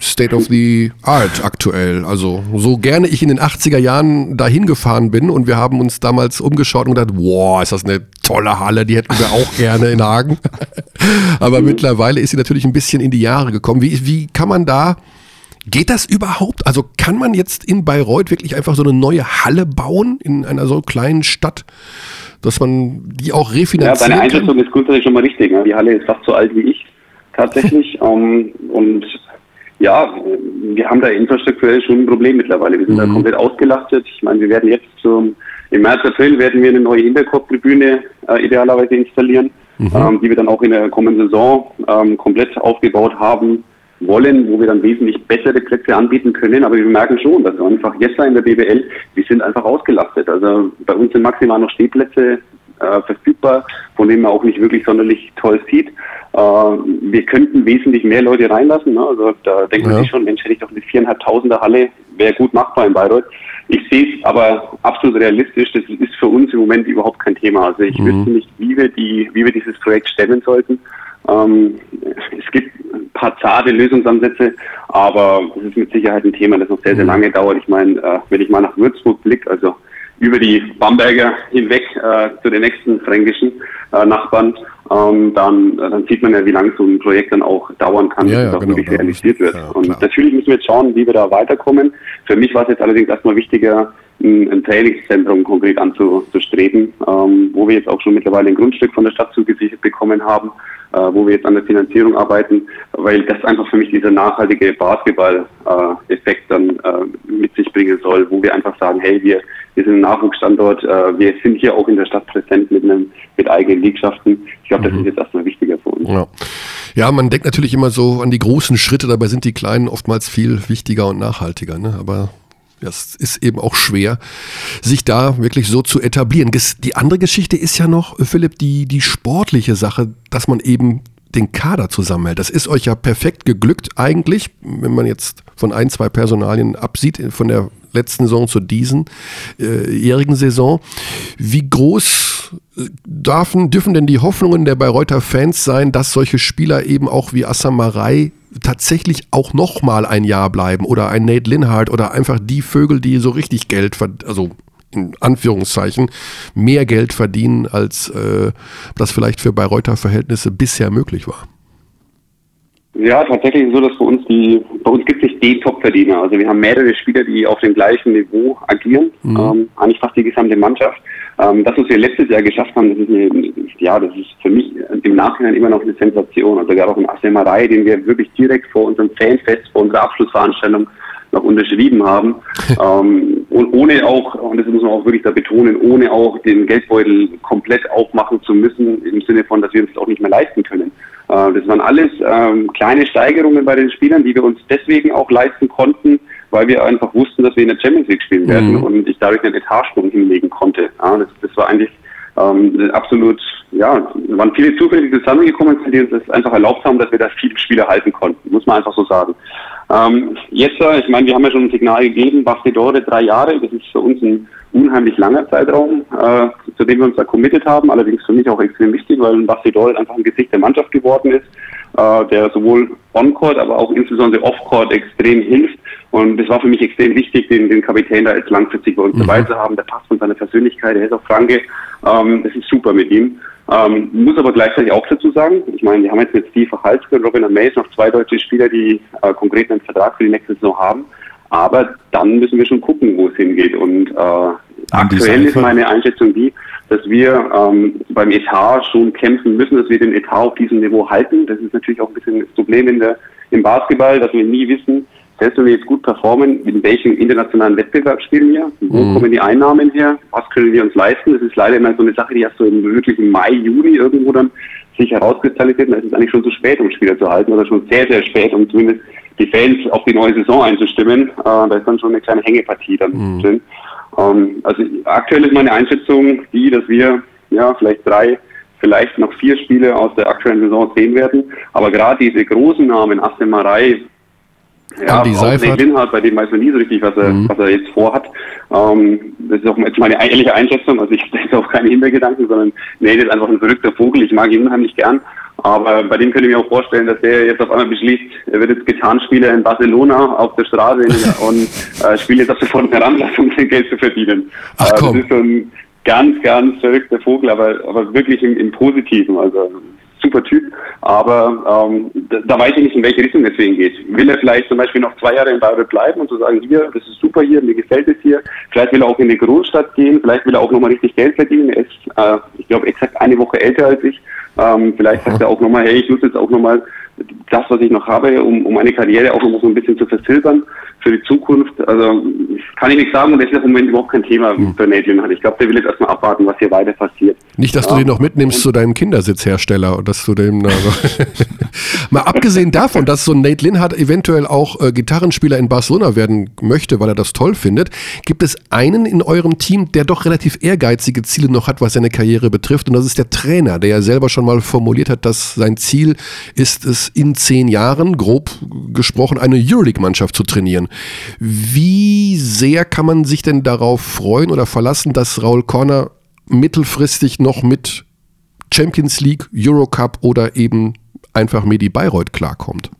State of the Art aktuell. Also so gerne ich in den 80er Jahren dahin gefahren bin und wir haben uns damals umgeschaut und gedacht, wow, ist das eine tolle Halle, die hätten wir auch gerne in Hagen. Aber mhm. mittlerweile ist sie natürlich ein bisschen in die Jahre gekommen. Wie, wie kann man da, geht das überhaupt? Also kann man jetzt in Bayreuth wirklich einfach so eine neue Halle bauen in einer so kleinen Stadt? dass man die auch refinanziert. Ja, deine Einschätzung ist grundsätzlich schon mal richtig. Ne? Die Halle ist fast so alt wie ich tatsächlich. um, ähm, und ja, wir haben da infrastrukturell schon ein Problem mittlerweile. Wir sind mhm. da komplett ausgelastet. Ich meine, wir werden jetzt zum, im März, April werden wir eine neue Hinterkopftribüne äh, idealerweise installieren, mhm. ähm, die wir dann auch in der kommenden Saison ähm, komplett aufgebaut haben wollen, wo wir dann wesentlich bessere Plätze anbieten können. Aber wir merken schon, dass wir einfach jetzt in der BBL, wir sind einfach ausgelastet. Also bei uns sind maximal noch Stehplätze äh, verfügbar, von denen man auch nicht wirklich sonderlich toll sieht. Äh, wir könnten wesentlich mehr Leute reinlassen. Ne? Also da denkt man sich schon, Mensch, hätte ich doch eine viereinhalbtausender Halle, wäre gut machbar in Bayreuth. Ich sehe es aber absolut realistisch. Das ist für uns im Moment überhaupt kein Thema. Also ich mhm. wüsste nicht, wie wir die, wie wir dieses Projekt stemmen sollten. Ähm, es gibt ein paar zarte Lösungsansätze, aber es ist mit Sicherheit ein Thema, das noch sehr, sehr mhm. lange dauert. Ich meine, äh, wenn ich mal nach Würzburg blicke, also über die Bamberger hinweg äh, zu den nächsten fränkischen äh, Nachbarn, ähm, dann, äh, dann sieht man ja, wie lange so ein Projekt dann auch dauern kann, ja, bis es auch genau, wirklich realisiert wird. Ja, und natürlich müssen wir jetzt schauen, wie wir da weiterkommen. Für mich war es jetzt allerdings erstmal wichtiger, ein, ein Trainingszentrum konkret anzustreben, ähm, wo wir jetzt auch schon mittlerweile ein Grundstück von der Stadt zugesichert bekommen haben, wo wir jetzt an der Finanzierung arbeiten, weil das einfach für mich dieser nachhaltige Basketball-Effekt dann äh, mit sich bringen soll, wo wir einfach sagen, hey, wir, wir sind ein Nachwuchsstandort, äh, wir sind hier auch in der Stadt präsent mit einem mit eigenen Liegschaften. Ich glaube, das mhm. ist jetzt erstmal wichtiger für uns. Ja. ja, man denkt natürlich immer so an die großen Schritte, dabei sind die kleinen oftmals viel wichtiger und nachhaltiger. Ne? Aber das ist eben auch schwer, sich da wirklich so zu etablieren. Die andere Geschichte ist ja noch, Philipp, die, die sportliche Sache, dass man eben den Kader zusammenhält. Das ist euch ja perfekt geglückt eigentlich, wenn man jetzt von ein, zwei Personalien absieht, von der letzten Saison zu diesen äh, jährigen Saison. Wie groß äh, dürfen, dürfen denn die Hoffnungen der Bayreuther Fans sein, dass solche Spieler eben auch wie Assamarei tatsächlich auch noch mal ein Jahr bleiben oder ein Nate Linhardt oder einfach die Vögel, die so richtig Geld, also in Anführungszeichen, mehr Geld verdienen, als äh, das vielleicht für Bayreuther Verhältnisse bisher möglich war. Ja, tatsächlich so, dass bei uns die, bei uns gibt es nicht den Top-Verdiener. Also wir haben mehrere Spieler, die auf dem gleichen Niveau agieren, mhm. ähm, eigentlich fast die gesamte Mannschaft. Ähm, das, was wir letztes Jahr geschafft haben, das ist eine, ja, das ist für mich im Nachhinein immer noch eine Sensation. Also gerade auch in Asemerei, den wir wirklich direkt vor unserem Fanfest, vor unserer Abschlussveranstaltung noch unterschrieben haben. ähm, und ohne auch, und das muss man auch wirklich da betonen, ohne auch den Geldbeutel komplett aufmachen zu müssen, im Sinne von, dass wir uns das auch nicht mehr leisten können. Äh, das waren alles ähm, kleine Steigerungen bei den Spielern, die wir uns deswegen auch leisten konnten, weil wir einfach wussten, dass wir in der Champions League spielen werden mhm. und ich dadurch einen Etatsprung hinlegen konnte. Ja, das, das war eigentlich ähm, absolut, ja, waren viele Zufälle, die zusammengekommen sind, die uns das einfach erlaubt haben, dass wir da viele Spiele halten konnten, muss man einfach so sagen. Ähm, jetzt, äh, ich meine, wir haben ja schon ein Signal gegeben, Bastidore drei Jahre, das ist für uns ein unheimlich langer Zeitraum, äh, zu dem wir uns da committed haben, allerdings für mich auch extrem wichtig, weil Bastidore einfach ein Gesicht der Mannschaft geworden ist äh, der sowohl on-court, aber auch insbesondere off-court extrem hilft. Und es war für mich extrem wichtig, den, den Kapitän da jetzt langfristig bei uns mhm. dabei zu haben. Der passt von seiner Persönlichkeit, der ist auch Franke. Ähm, das ist super mit ihm. Ähm, muss aber gleichzeitig auch dazu sagen, ich meine, wir haben jetzt mit Steve Halske und Robin Mays noch zwei deutsche Spieler, die äh, konkret einen Vertrag für die nächste Saison haben. Aber dann müssen wir schon gucken, wo es hingeht. Und äh, aktuell ist meine Einschätzung die, dass wir ähm, beim Etat schon kämpfen müssen, dass wir den Etat auf diesem Niveau halten. Das ist natürlich auch ein bisschen das Problem in der, im Basketball, dass wir nie wissen, selbst wenn wir jetzt gut performen, in welchem internationalen Wettbewerb spielen wir, wo mhm. kommen die Einnahmen her, was können wir uns leisten. Das ist leider immer so eine Sache, die erst so im wirklichen Mai, Juni irgendwo dann sich herauskristallisiert. Da ist es eigentlich schon zu spät, um Spieler zu halten oder schon sehr, sehr spät, um zumindest die Fans auf die neue Saison einzustimmen. Äh, da ist dann schon eine kleine Hängepartie dann mhm. drin. Ähm, also aktuell ist meine Einschätzung die, dass wir ja vielleicht drei, vielleicht noch vier Spiele aus der aktuellen Saison sehen werden. Aber gerade diese großen Namen, Aston Marei, ja, Andi Seifert. Linhardt, bei dem weiß man nie so richtig, was er, mhm. was er jetzt vorhat. Ähm, das ist auch jetzt meine ehrliche Einschätzung. Also ich denke auch keine Hintergedanken, sondern nee, das ist einfach ein verrückter Vogel. Ich mag ihn unheimlich gern. Aber bei dem könnte ich mir auch vorstellen, dass der jetzt auf einmal beschließt, er wird jetzt Gitarrenspieler in Barcelona auf der Straße und äh, spielt jetzt ab sofort eine Heranlassung, sein Geld zu verdienen. Ach, komm. Äh, das ist so ein ganz, ganz verrückter Vogel, aber, aber wirklich im, im Positiven. Also super Typ, aber ähm, da, da, weiß ich nicht, in welche Richtung es für geht. Will er vielleicht zum Beispiel noch zwei Jahre in Bayreuth bleiben und zu so sagen, hier, das ist super hier, mir gefällt es hier. Vielleicht will er auch in die Großstadt gehen, vielleicht will er auch nochmal richtig Geld verdienen. Er ist, äh, ich glaube, exakt eine Woche älter als ich. Ähm, vielleicht sagt er auch nochmal, hey, ich nutze jetzt auch nochmal das, was ich noch habe, um, um meine Karriere auch noch so ein bisschen zu verzögern für die Zukunft. Also kann ich nicht sagen und das ist im Moment überhaupt kein Thema mhm. für Nadine. Ich glaube, der will jetzt erstmal abwarten, was hier weiter passiert. Nicht, dass ja. du den noch mitnimmst und zu deinem Kindersitzhersteller und dass du dem also mal abgesehen davon, dass so ein Nate Linhardt eventuell auch äh, Gitarrenspieler in Barcelona werden möchte, weil er das toll findet, gibt es einen in eurem Team, der doch relativ ehrgeizige Ziele noch hat, was seine Karriere betrifft und das ist der Trainer, der ja selber schon mal formuliert hat, dass sein Ziel ist es in zehn Jahren, grob gesprochen, eine Euroleague-Mannschaft zu trainieren. Wie sehr kann man sich denn darauf freuen oder verlassen, dass Raul Corner mittelfristig noch mit Champions League, Eurocup oder eben einfach Medi Bayreuth klarkommt?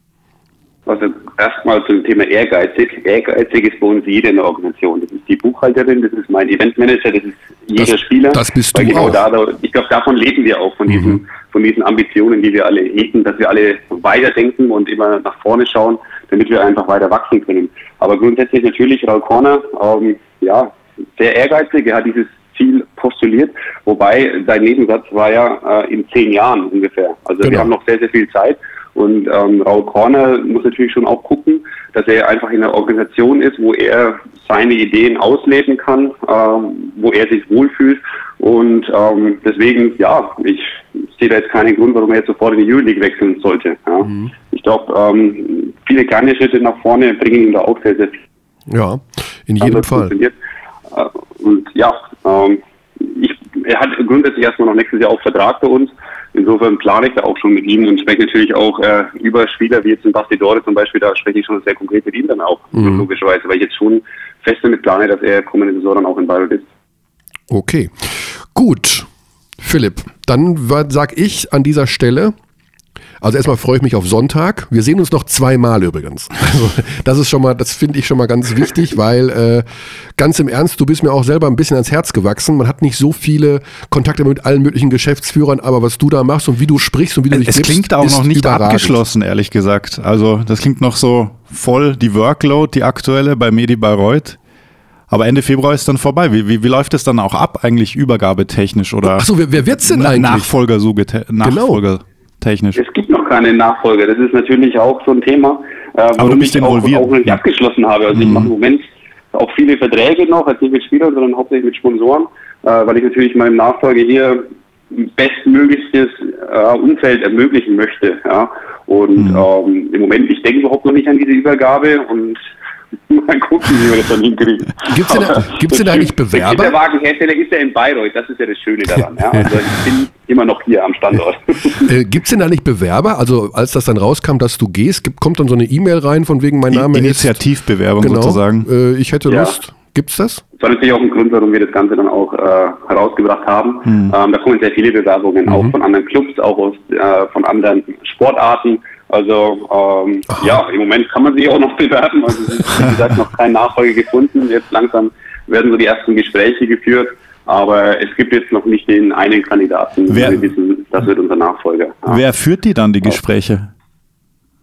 Also erstmal zum Thema ehrgeizig. Ehrgeizig ist bei uns jede in der Organisation. Das ist die Buchhalterin, das ist mein Eventmanager, das ist jeder das, Spieler. Das bist du genau auch. Da, ich glaube, davon leben wir auch, von, mhm. diesen, von diesen Ambitionen, die wir alle hegen, dass wir alle weiterdenken und immer nach vorne schauen, damit wir einfach weiter wachsen können. Aber grundsätzlich natürlich Raul Corner, ähm, ja, sehr ehrgeizig. Er hat dieses Ziel postuliert, wobei sein Nebensatz war ja äh, in zehn Jahren ungefähr. Also genau. wir haben noch sehr, sehr viel Zeit. Und ähm, Raul Korner muss natürlich schon auch gucken, dass er einfach in einer Organisation ist, wo er seine Ideen ausleben kann, ähm, wo er sich wohlfühlt. Und ähm, deswegen, ja, ich sehe da jetzt keinen Grund, warum er jetzt sofort in die Euroleague wechseln sollte. Ja. Mhm. Ich glaube, ähm, viele kleine Schritte nach vorne bringen ihm da auch sehr, sehr viel. Ja, in jedem Fall. Äh, und ja, ähm, ich, er hat grundsätzlich erstmal noch nächstes Jahr auch Vertrag bei uns. Insofern plane ich da auch schon mit ihm und spreche natürlich auch äh, über Spieler wie jetzt ein Basti Dore zum Beispiel, da spreche ich schon sehr konkret mit ihm dann auch, mhm. logischerweise, weil ich jetzt schon fest damit plane, dass er kommende Saison dann auch in Bayreuth ist. Okay, gut. Philipp, dann sage ich an dieser Stelle also erstmal freue ich mich auf Sonntag. Wir sehen uns noch zweimal übrigens. Also das ist schon mal, das finde ich schon mal ganz wichtig, weil äh, ganz im Ernst, du bist mir auch selber ein bisschen ans Herz gewachsen. Man hat nicht so viele Kontakte mit allen möglichen Geschäftsführern, aber was du da machst und wie du sprichst und wie du dich Es gibst, klingt auch noch nicht überragend. abgeschlossen, ehrlich gesagt. Also das klingt noch so voll die Workload, die aktuelle bei Medi Bayreuth. Aber Ende Februar ist dann vorbei. Wie, wie, wie läuft es dann auch ab, eigentlich übergabetechnisch? Oder Achso, wer, wer wird's denn eigentlich? Nachfolger, so Nachfolger. Genau technisch? Es gibt noch keine Nachfolger. Das ist natürlich auch so ein Thema, äh, Aber du bist ich involviert. auch, auch nicht abgeschlossen habe. Also mhm. ich mache im Moment auch viele Verträge noch, also nicht mit Spielern, sondern hauptsächlich mit Sponsoren, äh, weil ich natürlich meinem Nachfolger hier bestmöglichstes äh, Umfeld ermöglichen möchte. Ja? Und mhm. ähm, im Moment, ich denke überhaupt noch nicht an diese Übergabe und Mal gucken, wie wir das dann hinkriegen. Gibt es denn, eigentlich Bewerber? Der Wagenhersteller ist ja in Bayreuth, das ist ja das Schöne daran. Ja? Also ich bin immer noch hier am Standort. äh, Gibt es denn eigentlich Bewerber? Also als das dann rauskam, dass du gehst, gibt, kommt dann so eine E-Mail rein von wegen mein Name Initiativbewerbung ist, genau, sozusagen. Äh, ich hätte ja. Lust Gibt's das? Das war natürlich auch ein Grund, warum wir das Ganze dann auch äh, herausgebracht haben. Mhm. Ähm, da kommen sehr viele Bewerbungen, auch von anderen Clubs, auch aus, äh, von anderen Sportarten. Also ähm, ja, im Moment kann man sich auch noch bewerben. Also es ist, wie gesagt, noch kein Nachfolger gefunden. Jetzt langsam werden so die ersten Gespräche geführt. Aber es gibt jetzt noch nicht den einen Kandidaten. Wer- wir wissen, das wird unser Nachfolger. Ja. Wer führt die dann, die Gespräche?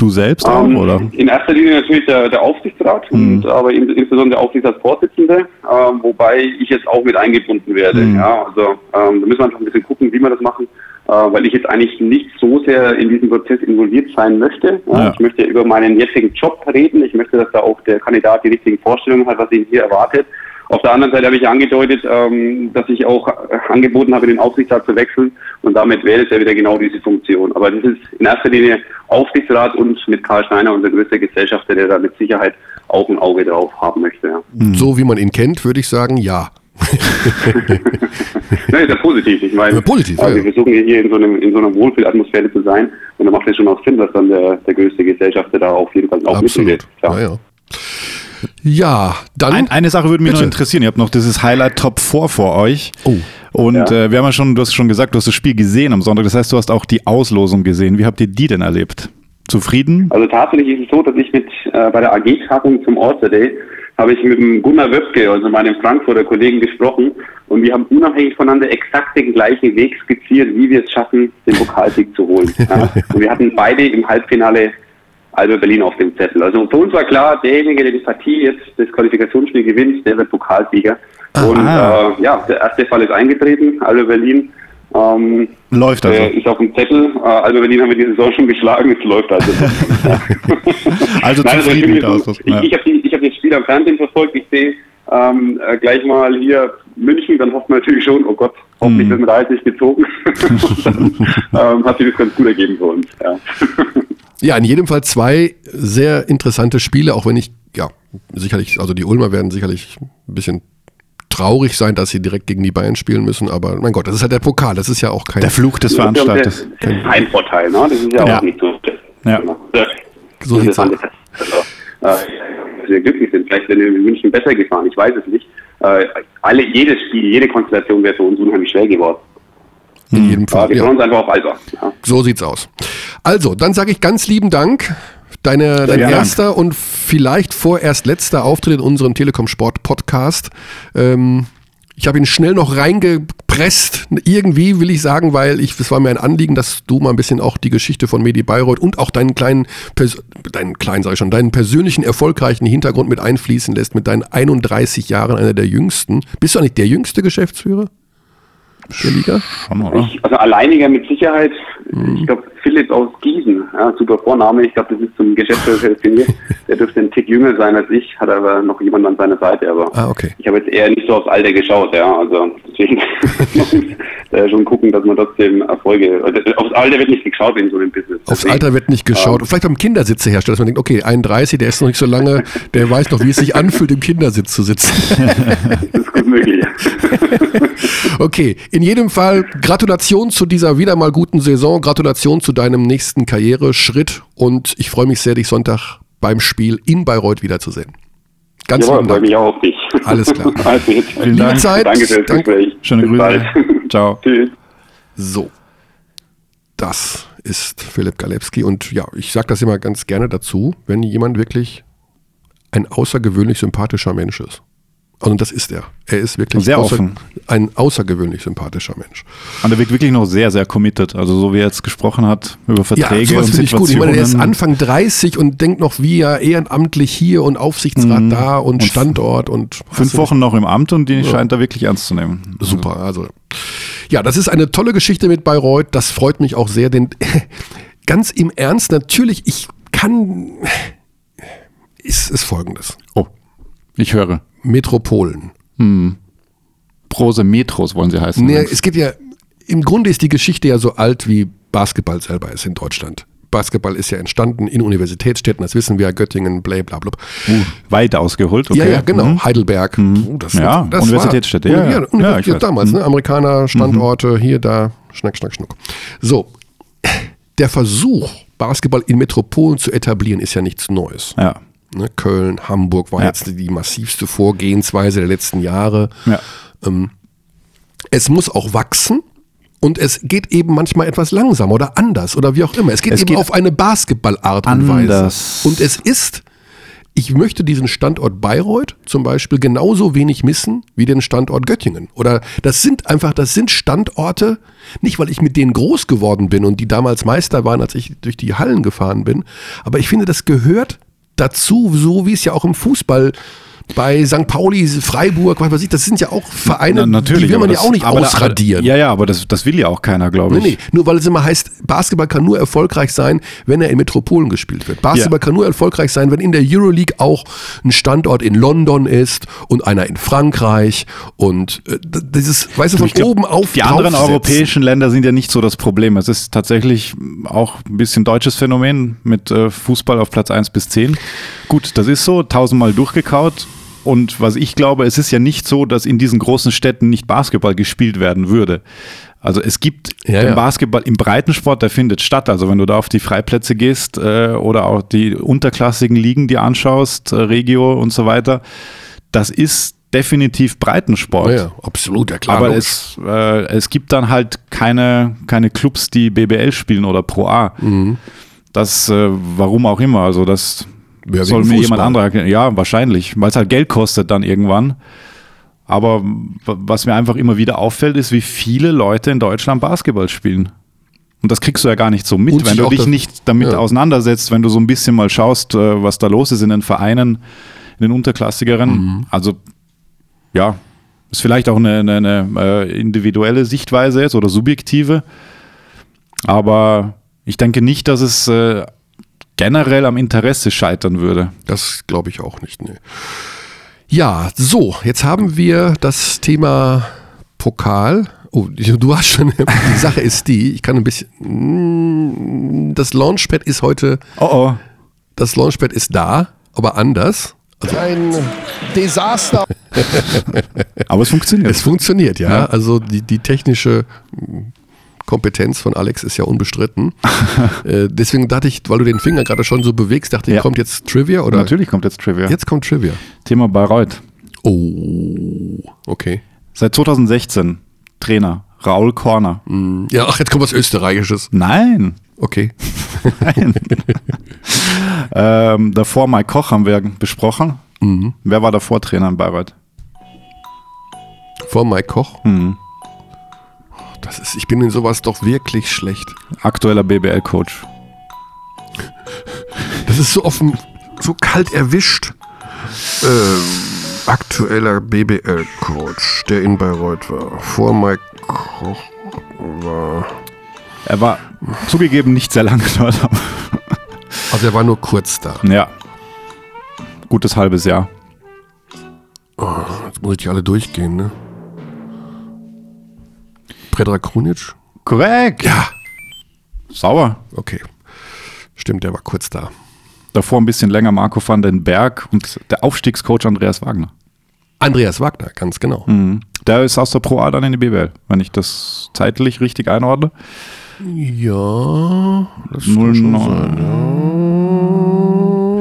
Du selbst auch, Ähm, oder? In erster Linie natürlich der, der Aufsichtsrat, und, aber in, insbesondere der Aufsichtsratsvorsitzende, ähm, wobei ich jetzt auch mit eingebunden werde. Ja, also ähm, da müssen wir einfach ein bisschen gucken, wie wir das machen, äh, weil ich jetzt eigentlich nicht so sehr in diesen Prozess involviert sein möchte. Ja. Ich möchte über meinen jetzigen Job reden. Ich möchte, dass da auch der Kandidat die richtigen Vorstellungen hat, was ihn hier erwartet. Auf der anderen Seite habe ich angedeutet, ähm, dass ich auch äh, angeboten habe, den Aufsichtsrat zu wechseln und damit wäre es ja wieder genau diese Funktion. Aber das ist in erster Linie Aufsichtsrat und mit Karl Steiner, unser größter Gesellschafter, der da mit Sicherheit auch ein Auge drauf haben möchte. Ja. So wie man ihn kennt, würde ich sagen, ja. Ne, ist ja positiv. Ich meine, Ja, positiv, äh, ja, wir versuchen hier in so, einem, in so einer Wohlfühlatmosphäre zu sein und da macht es schon auch Sinn, dass dann der, der größte Gesellschafter da auf jeden Fall auch Absolut. Klar. Ja, ja. Ja, dann. Ein, eine Sache würde mich Bitte. noch interessieren. Ihr habt noch dieses Highlight Top 4 vor euch. Oh. Und Ja. äh, wir haben ja schon, du hast schon gesagt, du hast das Spiel gesehen am Sonntag. Das heißt, du hast auch die Auslosung gesehen. Wie habt ihr die denn erlebt? Zufrieden? Also tatsächlich ist es so, dass ich mit äh, bei der AG-Tagung zum All Day habe ich mit dem Gunnar Wöpke, also meinem Frankfurter Kollegen, gesprochen und wir haben unabhängig voneinander exakt den gleichen Weg skizziert, wie wir es schaffen, den Pokalsieg zu holen. Ja? Und wir hatten beide im Halbfinale Alba Berlin auf dem Zettel. Also für uns war klar, derjenige, der die Partie jetzt das Qualifikationsspiel gewinnt, der wird Pokalsieger. Und Aha. äh, ja, der erste Fall ist eingetreten, Alba Berlin. Ähm, Läuft äh, also. ist auf dem Zettel. Äh, Alba Berlin haben wir die Saison schon geschlagen, es läuft also. Also Nein, zufrieden natürlich mit. Auslosung. Ich, ich habe hab das Spiel am Fernsehen verfolgt. Ich sehe ähm, äh, gleich mal hier München, dann hofft man natürlich schon, oh Gott, hoffentlich Mhm. wird mit Reis nicht gezogen. dann ähm, hat sich das ganz gut ergeben für uns. Ja. Ja, in jedem Fall zwei sehr interessante Spiele, auch wenn ich, ja, sicherlich, also die Ulmer werden sicherlich ein bisschen traurig sein, dass sie direkt gegen die Bayern spielen müssen, aber mein Gott, das ist halt der Pokal, das ist ja auch kein. Der Fluch des Veranstalters. Das ist ein Vorteil, ne? Das ist ja, Ja. auch nicht so. Ja. Ja. So sieht's aus. Also, dass wir glücklich sind. Vielleicht wären wir in München besser gefahren, ich weiß es nicht. Äh, alle, jedes Spiel, jede Konstellation wäre für uns unheimlich schwer geworden. In jedem Ja, Fall. wir Ja. uns einfach auf Alba. Ja. So sieht's aus. Also, dann sage ich ganz lieben Dank. Deine, dein gerne. erster und vielleicht vorerst letzter Auftritt in unserem Telekom Sport Podcast. Ähm, ich habe ihn schnell noch reingepresst. Irgendwie will ich sagen, weil ich, es war mir ein Anliegen, dass du mal ein bisschen auch die Geschichte von Medi Bayreuth und auch deinen kleinen, pers- deinen kleinen, sag ich schon, deinen persönlichen erfolgreichen Hintergrund mit einfließen lässt, mit deinen 31 Jahren, einer der jüngsten. Bist du eigentlich der jüngste Geschäftsführer der Liga? Schon, oder? Ich, also alleiniger mit Sicherheit. Ich glaube, Philipp aus Gießen, ja, super Vorname. Ich glaube, das ist zum Geschäftsführer prädestiniert. Der dürfte ein Tick jünger sein als ich, hat aber noch jemand an seiner Seite. Aber Ah, okay. ich habe jetzt eher nicht so aufs Alter geschaut, ja. Also deswegen muss man äh, schon gucken, dass man trotzdem Erfolge. Also, aufs Alter wird nicht geschaut in so einem Business. Aufs Deswegen, Alter wird nicht geschaut. Ähm, Vielleicht beim Kindersitze herstellen, dass man denkt, okay, 31, der ist noch nicht so lange, der weiß noch, wie es sich anfühlt, im Kindersitz zu sitzen. das ist gut möglich. Okay, in jedem Fall Gratulation zu dieser wieder mal guten Saison, Gratulation zu deinem nächsten Karriereschritt und ich freue mich sehr, dich Sonntag beim Spiel in Bayreuth wiederzusehen. Ganz Jawohl, freue Dank. mich auch auf dich. Alles klar. Also. Vielen Dank. Zeit. Danke für das Danke. Gespräch. Schöne Bis Grüße. bald. Ciao. Tschüss. So, das ist Philipp Galewski und ja, ich sage das immer ganz gerne dazu, wenn jemand wirklich ein außergewöhnlich sympathischer Mensch ist. Und das ist er. Er ist wirklich Sehr offen. ein außergewöhnlich sympathischer Mensch. Und er wirkt wirklich noch sehr, sehr committed. Also so wie er jetzt gesprochen hat über Verträge ja, und finde ich gut. Ich meine, der ist Situationen. Anfang 30 und denkt noch, wie er ehrenamtlich hier und Aufsichtsrat da und, Standort und Mhm. Fünf Wochen noch im Amt und die scheint er wirklich ernst zu nehmen. Super, also ja, das ist eine tolle Geschichte mit Bayreuth. Das freut mich auch sehr, denn ganz im Ernst, natürlich, ich kann, ist, ist folgendes. Oh, ich höre. Metropolen. Prose Metros wollen sie heißen. Nee, es geht ja, im Grunde ist die Geschichte ja so alt, wie Basketball selber ist in Deutschland. Basketball ist ja entstanden in Universitätsstädten, das wissen wir, Göttingen, bla bla bla. uh, weit ausgeholt, okay. Ja, ja, genau. Mhm. Heidelberg. Uh, das, Ja, das Universitätsstädte, War, ja, ja, ja. Universität, Ja, ich weiß. Mhm. damals, ne? Amerikaner, Standorte, hier, da, schnack, schnack, schnuck. So, der Versuch, Basketball in Metropolen zu etablieren, ist ja nichts Neues. Ja. Ne? Köln, Hamburg war Ja. jetzt die massivste Vorgehensweise der letzten Jahre. Ja. Es muss auch wachsen. Und es geht eben manchmal etwas langsamer oder anders oder wie auch immer. Es geht Es eben geht auf eine Basketballart und. Weise. Und es ist, ich möchte diesen Standort Bayreuth zum Beispiel genauso wenig missen wie den Standort Göttingen. Oder das sind einfach, das sind Standorte, nicht weil ich mit denen groß geworden bin und die damals Meister waren, als ich durch die Hallen gefahren bin, aber ich finde, das gehört dazu, so wie es ja auch im Fußball bei St. Pauli, Freiburg, was weiß ich, das sind ja auch Vereine, Na, die will man ja auch nicht aber- ausradieren. Ja, ja, aber das, das will ja auch keiner, glaube Nee, ich. nee, nur weil es immer heißt, Basketball kann nur erfolgreich sein, wenn er in Metropolen gespielt wird. Basketball Ja. kann nur erfolgreich sein, wenn in der Euroleague auch ein Standort in London ist und einer in Frankreich und äh, dieses, weißt du, von glaub, oben auf Die anderen europäischen Länder sind ja nicht so das Problem. Es ist tatsächlich auch ein bisschen deutsches Phänomen mit äh, Fußball auf Platz 1 bis 10. Gut, das ist so, tausendmal durchgekaut. Und was ich glaube, es ist ja nicht so, dass in diesen großen Städten nicht Basketball gespielt werden würde. Also es gibt Ja, den ja. Basketball im Breitensport, der findet statt. Also wenn du da auf die Freiplätze gehst äh, oder auch die unterklassigen Ligen dir anschaust, äh, Regio und so weiter, das ist definitiv Breitensport. Ja, ja, absolut, ja klar. Aber es, äh, es gibt dann halt keine, keine Clubs, die BBL spielen oder Pro A. Mhm. Das, äh, warum auch immer. Also das Ja, soll mir jemand anderer erklären. Ja, wahrscheinlich, weil es halt Geld kostet dann irgendwann. Aber was mir einfach immer wieder auffällt, ist, wie viele Leute in Deutschland Basketball spielen. Und das kriegst du ja gar nicht so mit, Und wenn du dich nicht damit ja. auseinandersetzt, wenn du so ein bisschen mal schaust, äh, was da los ist in den Vereinen, in den Unterklassigeren. Mhm. Also ja, ist vielleicht auch eine, eine, eine äh, individuelle Sichtweise jetzt oder subjektive. Aber ich denke nicht, dass es äh, generell am Interesse scheitern würde. Das glaube ich auch nicht. Nee. Ja, so, jetzt haben wir das Thema Pokal. Oh, du hast schon, die Sache ist die, ich kann ein bisschen, mm, das Launchpad ist heute, Oh oh. das Launchpad ist da, aber anders. Also Ein Desaster. Aber es funktioniert. es funktioniert, ja. Ja. Also die, die technische mm, Kompetenz von Alex ist ja unbestritten. äh, deswegen dachte ich, weil du den Finger gerade schon so bewegst, dachte ich, Ja. kommt jetzt Trivia oder? Natürlich kommt jetzt Trivia. Jetzt kommt Trivia. Thema Bayreuth. Oh, okay. Seit 2016 Trainer Raul Korner. Mm, Ja, ach, jetzt kommt was Österreichisches. Nein. Okay. Nein. ähm, davor Mike Koch haben wir besprochen. Mhm. Wer war davor Trainer in Bayreuth? Vor Mike Koch. Mhm. Das ist, ich bin in sowas doch wirklich schlecht. Aktueller BBL-Coach. Das ist so offen, so kalt erwischt. Ähm, aktueller BBL-Coach, der in Bayreuth war. Vor Mike Koch war. Er war zugegeben nicht sehr lange dort. aber- Also er war nur kurz da. ja. Gutes halbes Jahr. Jetzt muss ich die alle durchgehen, ne? Predrag Krunic? Korrekt. Ja. Sauer. Okay. Stimmt, der war kurz da. Davor ein bisschen länger Marco van den Berg und der Aufstiegscoach Andreas Wagner. Andreas Wagner, ganz genau. Mhm. Der ist aus der Pro A dann in die BBL, wenn ich das zeitlich richtig einordne. Ja, das kann schon 09. sein.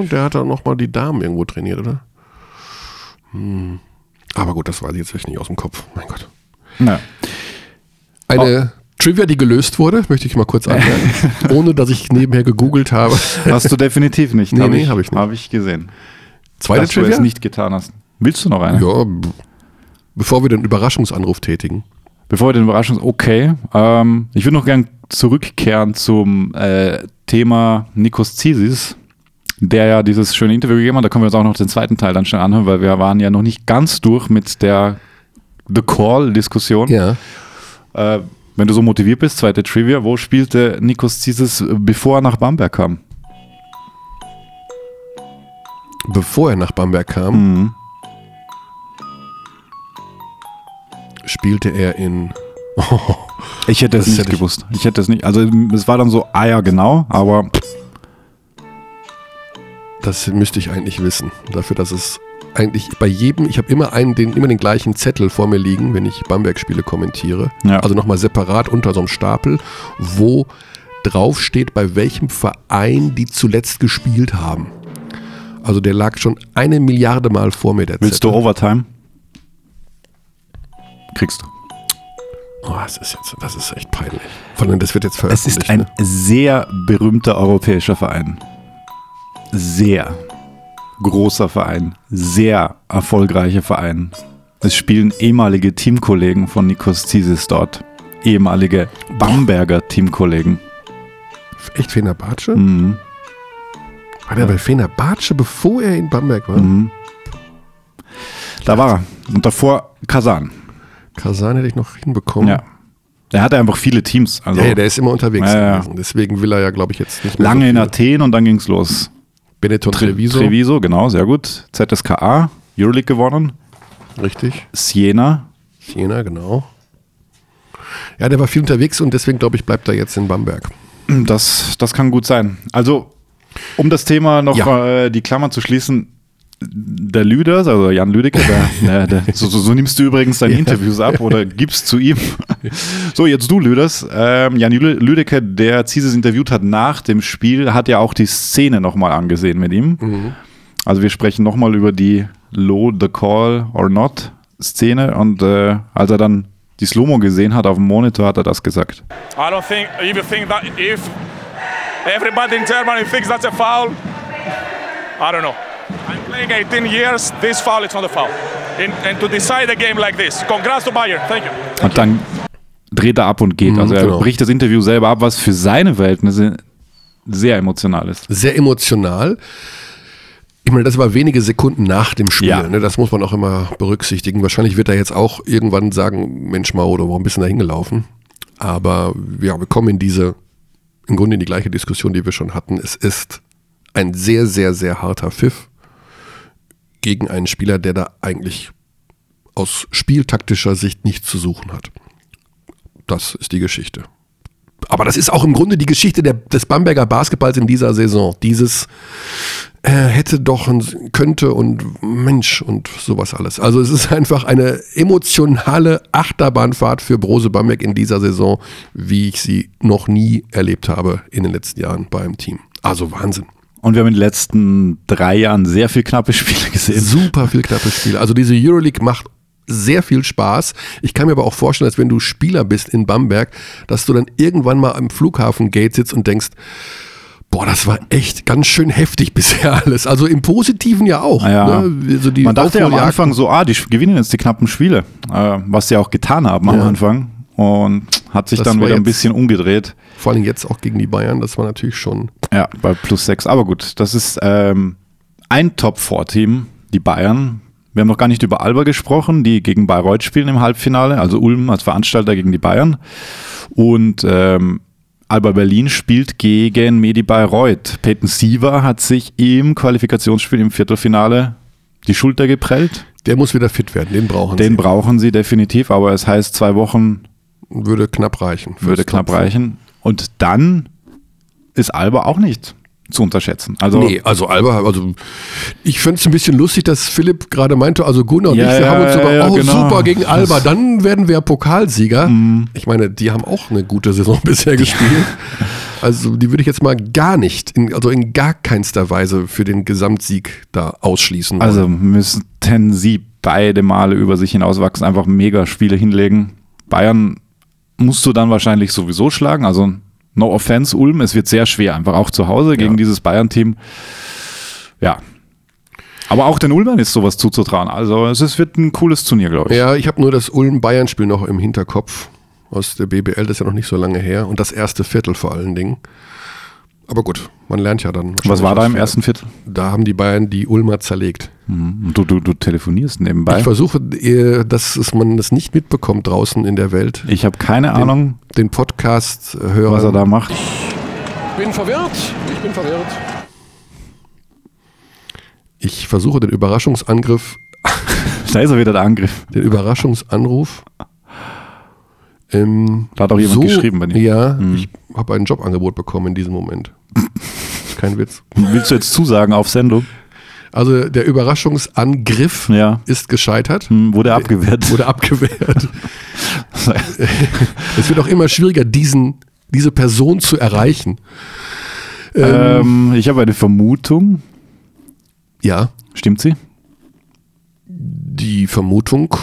Ja. Der hat dann nochmal die Damen irgendwo trainiert, oder? Hm. Aber gut, das weiß ich jetzt echt nicht aus dem Kopf. Mein Gott. Ja. Eine Trivia, die gelöst wurde, möchte ich mal kurz anmerken, ohne dass ich nebenher gegoogelt habe. Hast du definitiv nicht. Nee, hab nee, hab ich nicht. Habe ich gesehen. Zweite dass du Trivia? es nicht getan hast. Willst du noch eine? Ja, bevor wir den Überraschungsanruf tätigen. Bevor wir den Überraschungs... Okay. Ähm, ich würde noch gern zurückkehren zum äh, Thema Nikos Zisis, der ja dieses schöne Interview gegeben hat. Da können wir uns auch noch den zweiten Teil dann schnell anhören, weil wir waren ja noch nicht ganz durch mit der The Call-Diskussion. Ja. Äh, wenn du so motiviert bist, zweite Trivia, wo spielte Nikos Zisis, äh, bevor er nach Bamberg kam? Bevor er nach Bamberg kam, Mhm. spielte er in. Ich hätte es Das nicht hätte ich- gewusst. Ich hätte es nicht. Also es war dann so, ah ja, genau, aber Das müsste ich eigentlich wissen. Dafür, dass es eigentlich bei jedem, ich habe immer einen, den, immer den gleichen Zettel vor mir liegen, wenn ich Bamberg-Spiele kommentiere. Ja. Also nochmal separat unter so einem Stapel, wo drauf steht, bei welchem Verein die zuletzt gespielt haben. Also der lag schon eine Milliarde Mal vor mir, der Willst Zettel. du Overtime? Kriegst du. Oh, das ist jetzt, das ist echt peinlich. Vor allem, das wird jetzt Es veröffentlicht. ist ein ne? sehr berühmter europäischer Verein. Sehr großer Verein. Sehr erfolgreicher Verein. Es spielen ehemalige Teamkollegen von Nikos Zisis dort. Ehemalige Bamberger Teamkollegen. Echt Fenerbahce? Mhm. War der bei Fenerbahce, bevor er in Bamberg war? Mhm. Da war er. Und davor Kasan. Kasan hätte ich noch hinbekommen. Ja. Der hatte einfach viele Teams. Also Ja, ja, der ist immer unterwegs Ja, ja. gewesen. Deswegen will er ja, glaube ich, jetzt nicht mehr. lange so in. Athen und dann ging's los. Benetton Treviso. Treviso, genau, sehr gut. ZSKA, Euroleague gewonnen. Richtig. Siena. Jena, genau. Ja, der war viel unterwegs und deswegen, glaube ich, bleibt er jetzt in Bamberg. Das, das kann gut sein. Also, um das Thema noch Ja. äh, die Klammern zu schließen, der Lüders, also Jan Lüdecke, der, der, der, so, so, so nimmst du übrigens deine Interviews ab oder gibst zu ihm. So, jetzt du, Lüders. Ähm, Jan Lü- Lüdecke, der Zieses interviewt hat nach dem Spiel, hat ja auch die Szene nochmal angesehen mit ihm. Also wir sprechen nochmal über die Low the Call or Not Szene und äh, als er dann die Slow-Mo gesehen hat auf dem Monitor, hat er das gesagt. I don't think if you think that if everybody in Germany thinks that's a foul, I don't know. I'm playing 18 years. This foul is not a foul. And, and to decide a game like this, congrats to Bayern. Thank you. Und dann dreht er ab und geht. Also er genau. bricht das Interview selber ab, was für seine Verhältnisse sehr emotional ist. Sehr emotional. Ich meine, das war wenige Sekunden nach dem Spiel. Ja. Ne? Das muss man auch immer berücksichtigen. Wahrscheinlich wird er jetzt auch irgendwann sagen, Mensch Mauro, warum bist du da hingelaufen? Aber ja, wir kommen in diese, im Grunde in die gleiche Diskussion, die wir schon hatten. Es ist ein sehr, sehr, sehr harter Pfiff gegen einen Spieler, der da eigentlich aus spieltaktischer Sicht nichts zu suchen hat. Das ist die Geschichte. Aber das ist auch im Grunde die Geschichte der, des Bamberger Basketballs in dieser Saison. Dieses äh, hätte doch, und könnte und Mensch und sowas alles. Also es ist einfach eine emotionale Achterbahnfahrt für Brose Bamberg in dieser Saison, wie ich sie noch nie erlebt habe in den letzten Jahren beim Team. Also Wahnsinn. Und wir haben in den letzten drei Jahren sehr viel knappe Spiele gesehen. Super viel knappe Spiele. Also diese Euroleague macht sehr viel Spaß. Ich kann mir aber auch vorstellen, dass wenn du Spieler bist in Bamberg, dass du dann irgendwann mal am Flughafengate sitzt und denkst, boah, das war echt ganz schön heftig bisher alles. Also im Positiven ja auch. Ja. Ne? Also Man dachte ja am Anfang so, ah, die gewinnen jetzt die knappen Spiele, äh, was sie auch getan haben am Ja. Anfang. Und hat sich Das dann wieder ein bisschen umgedreht. Vor allem jetzt auch gegen die Bayern, das war natürlich schon. Ja, bei plus sechs. Aber gut, das ist ähm, ein Top-4-Team, die Bayern. Wir haben noch gar nicht über Alba gesprochen, die gegen Bayreuth spielen im Halbfinale, also Ulm als Veranstalter gegen die Bayern. Und ähm, Alba Berlin spielt gegen Medi Bayreuth. Peyton Siever hat sich im Qualifikationsspiel im Viertelfinale die Schulter geprellt. Der muss wieder fit werden, den brauchen Den sie. brauchen sie definitiv, aber es heißt, zwei Wochen Würde knapp reichen. würde knapp Top. reichen. Und dann ist Alba auch nicht zu unterschätzen. Also Nee, also Alba, also ich finde es ein bisschen lustig, dass Philipp gerade meinte, also Gunnar und Ja, ich, wir ja, haben uns sogar, ja, oh genau. super gegen Alba, dann werden wir Pokalsieger. Ich meine, die haben auch eine gute Saison bisher gespielt. Also die würde ich jetzt mal gar nicht, in, also in gar keinster Weise für den Gesamtsieg da ausschließen. wollen. Also müssten sie beide Male über sich hinauswachsen, einfach mega Spiele hinlegen. Bayern musst du dann wahrscheinlich sowieso schlagen. Also no offense, Ulm, es wird sehr schwer, einfach auch zu Hause gegen Ja. dieses Bayern-Team. Ja. Aber auch den Ulmern ist sowas zuzutrauen. Also es wird ein cooles Turnier, glaube ich. Ja, ich habe nur das Ulm-Bayern-Spiel noch im Hinterkopf aus der BBL, das ist ja noch nicht so lange her. Und das erste Viertel vor allen Dingen. Aber gut, man lernt ja dann. Was war da im ersten Viertel? Da haben die Bayern die Ulmer zerlegt. Mhm. Du, du, du telefonierst nebenbei. Ich versuche, äh, dass es man das nicht mitbekommt draußen in der Welt. Ich habe keine Ahnung, Den Podcast hören. was er da macht. Bin verwirrt. Ich bin verwirrt. Ich versuche den Überraschungsangriff, Da ist er wieder der Angriff. den Überraschungsanruf. Ähm, Da hat auch jemand geschrieben bei dir. Ja, ich habe ein Jobangebot bekommen in diesem Moment. Kein Witz. Willst du jetzt zusagen auf Sendung? Also der Überraschungsangriff Ja. ist gescheitert. Hm, Wurde abgewehrt. Wurde abgewehrt. es wird auch immer schwieriger, diesen, diese Person zu erreichen. ähm, ich habe eine Vermutung. Ja, Stimmt sie? die Vermutung.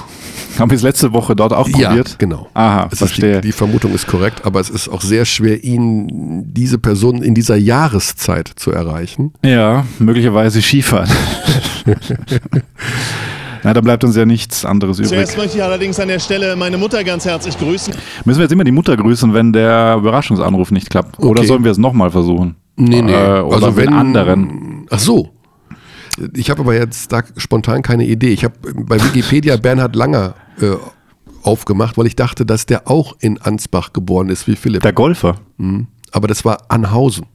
Haben wir es letzte Woche dort auch Ja, probiert? genau. Aha, Es ist verstehe. die, die Vermutung ist korrekt, aber es ist auch sehr schwer, ihn, diese Person in dieser Jahreszeit zu erreichen. ja, möglicherweise Skifahren. Na, da bleibt uns ja nichts anderes übrig. Zuerst möchte ich allerdings an der Stelle meine Mutter ganz herzlich grüßen. Müssen wir jetzt immer die Mutter grüßen, wenn der Überraschungsanruf nicht klappt? Oder Okay. sollen wir es nochmal versuchen? Nee, nee. Äh, oder also wenn anderen. Ach so. Ich habe aber jetzt da spontan keine Idee. Ich habe bei Wikipedia Bernhard Langer äh, aufgemacht, weil ich dachte, dass der auch in Ansbach geboren ist wie Philipp. Der Golfer. aber das war Anhausen.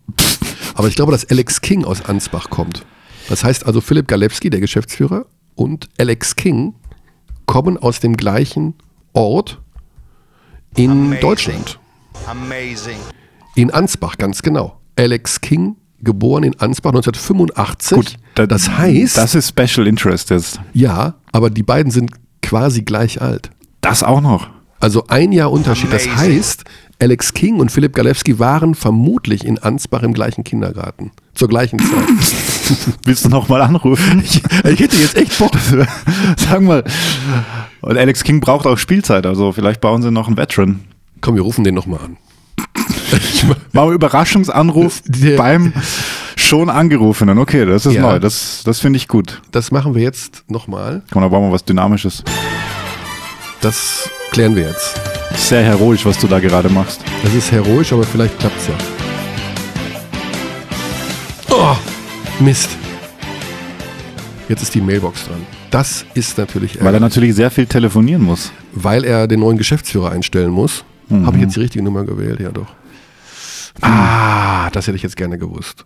Aber ich glaube, dass Alex King aus Ansbach kommt. Das heißt also, Philipp Galewski, der Geschäftsführer, und Alex King kommen aus dem gleichen Ort in Amazing. Deutschland. Amazing. In Ansbach, ganz genau. Alex King, geboren in Ansbach 1985. da- das heißt, Das ist Special Interest jetzt. ja, aber die beiden sind quasi gleich alt. Das auch noch. Also ein Jahr Unterschied. Das heißt, Alex King und Philipp Galewski waren vermutlich in Ansbach im gleichen Kindergarten. Zur gleichen Zeit. Willst du nochmal anrufen? ich hätte jetzt echt Bock. Sag mal. Und Alex King braucht auch Spielzeit, also vielleicht bauen sie noch einen Veteran. Komm, wir rufen den nochmal an. Ich mach- Machen wir Überraschungsanruf beim schon angerufenen. Okay, das ist Ja. neu. Das, das finde ich gut. Das machen wir jetzt nochmal. Komm, da brauchen wir was Dynamisches. Das klären wir jetzt. Sehr heroisch, was du da gerade machst. Das ist heroisch, aber vielleicht klappt's ja. Oh, Mist. Jetzt ist die Mailbox dran. Das ist natürlich Weil er natürlich sehr viel telefonieren muss. weil er den neuen Geschäftsführer einstellen muss. Mhm. Habe ich jetzt die richtige Nummer gewählt? Ja, doch. Ah, das hätte ich jetzt gerne gewusst.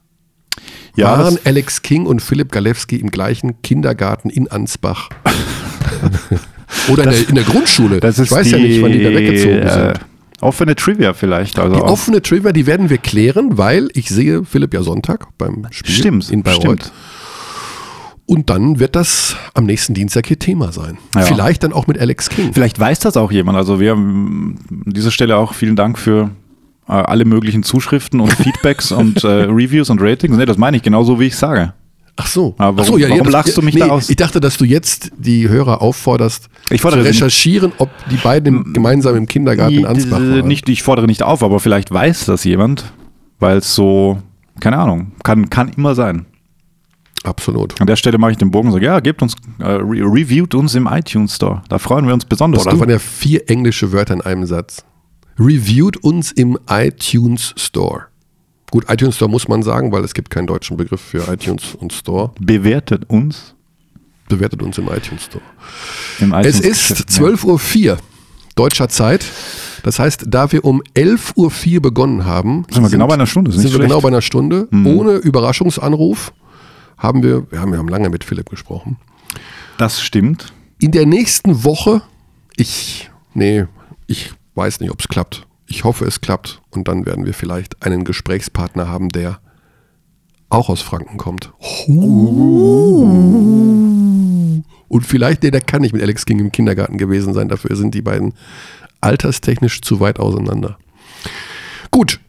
Ja, Waren das, Alex King und Philipp Galewski im gleichen Kindergarten in Ansbach? Oder in, der, in der Grundschule? das ist ich weiß die, ja nicht, wann die da weggezogen äh, sind. Offene Trivia vielleicht. Also Die auch- offene Trivia, die werden wir klären, weil ich sehe Philipp ja Sonntag beim Spiel Stimmt, in Bayreuth. stimmt. Und dann wird das am nächsten Dienstag hier Thema sein. Ja. Vielleicht dann auch mit Alex King. Vielleicht weiß das auch jemand. Also wir haben an dieser Stelle auch vielen Dank für äh, alle möglichen Zuschriften und Feedbacks und äh, Reviews und Ratings. Nee, das meine ich genauso, wie ich sage. Ach so. Aber Ach so warum- warum das- lachst du mich da aus? Ich dachte, dass du jetzt die Hörer aufforderst, Ich fordere zu recherchieren, ob die beiden im, gemeinsam im Kindergarten in Ansbach waren. nicht, ich fordere nicht auf, aber vielleicht weiß das jemand, weil es so, keine Ahnung, kann, kann immer sein. Absolut. An der Stelle mache ich den Bogen und sage, ja, gebt uns, äh, re reviewt uns im iTunes Store. Da freuen wir uns besonders. Boah, das Du- waren ja vier englische Wörter in einem Satz. Reviewt uns im iTunes Store. Gut, iTunes Store muss man sagen, weil es gibt keinen deutschen Begriff für iTunes und Store. bewertet uns Bewertet uns im iTunes Store. im Es iTunes ist 12.04 Uhr deutscher Zeit. Das heißt, da wir um 11.04 Uhr begonnen haben, Sind wir genau bei einer Stunde, Sind wir genau schlecht. Mhm. bei einer Stunde. Ohne Überraschungsanruf haben wir, wir haben, wir haben lange mit Philipp gesprochen. Das stimmt. In der nächsten Woche, ich, nee, ich weiß nicht, ob es klappt. Ich hoffe, es klappt. Und dann werden wir vielleicht einen Gesprächspartner haben, der auch aus Franken kommt. Und vielleicht, nee, der kann nicht mit Alex King im Kindergarten gewesen sein. Dafür sind die beiden alterstechnisch zu weit auseinander. Gut.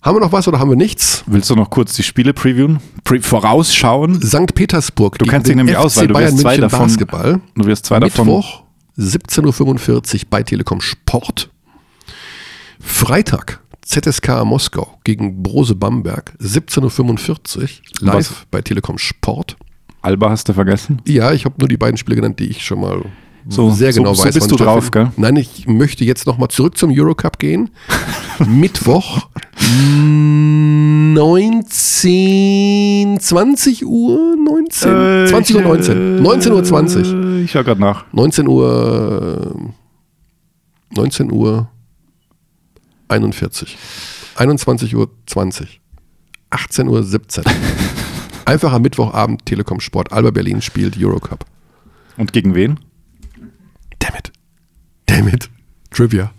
Haben wir noch was oder haben wir nichts? Willst du noch kurz die Spiele previewen? Pre vorausschauen? St. Petersburg. Du kennst dich nämlich aus, weil du wirst zwei davon- Basketball. Du wirst zwei davon. Mittwoch 17.45 Uhr bei Telekom Sport. Freitag ZSK Moskau gegen Brose Bamberg 17.45 Uhr live Was? bei Telekom Sport. Alba hast du vergessen? Ja, ich habe nur die beiden Spiele genannt, die ich schon mal So- sehr so- genau so weiß. bist wann du drauf, gell? Nein, ich möchte jetzt nochmal zurück zum Eurocup gehen. Mittwoch 19, 20 Uhr, 19, Äh, 20 Uhr 19, 19 Uhr 20. Äh, Ich schau gerade nach. 19 Uhr 19 Uhr 41. 21 Uhr 20. 18 Uhr 17. Einfach am Mittwochabend Telekom Sport. Alba Berlin spielt Eurocup. Und gegen wen? Damn it. Damn it. Trivia.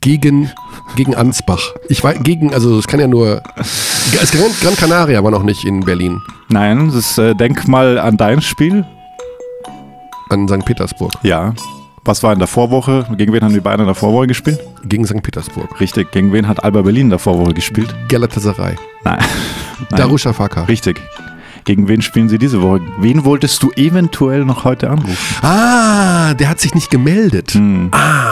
Gegen, gegen Ansbach. Ich weiß, gegen, also es kann ja nur. Es Gran, Gran Canaria war noch nicht in Berlin. Nein, das ist, äh, denk mal an dein Spiel. An St. Petersburg. Ja. Was war in der Vorwoche? Gegen wen haben die beiden in der Vorwoche gespielt? Gegen St. Petersburg. Richtig. Gegen wen hat Alba Berlin in der Vorwoche gespielt? Galatasaray. Nein. Nein. Darusha Fakar. Richtig. Gegen wen spielen sie diese Woche? Wen wolltest du eventuell noch heute anrufen? Ah, der hat sich nicht gemeldet.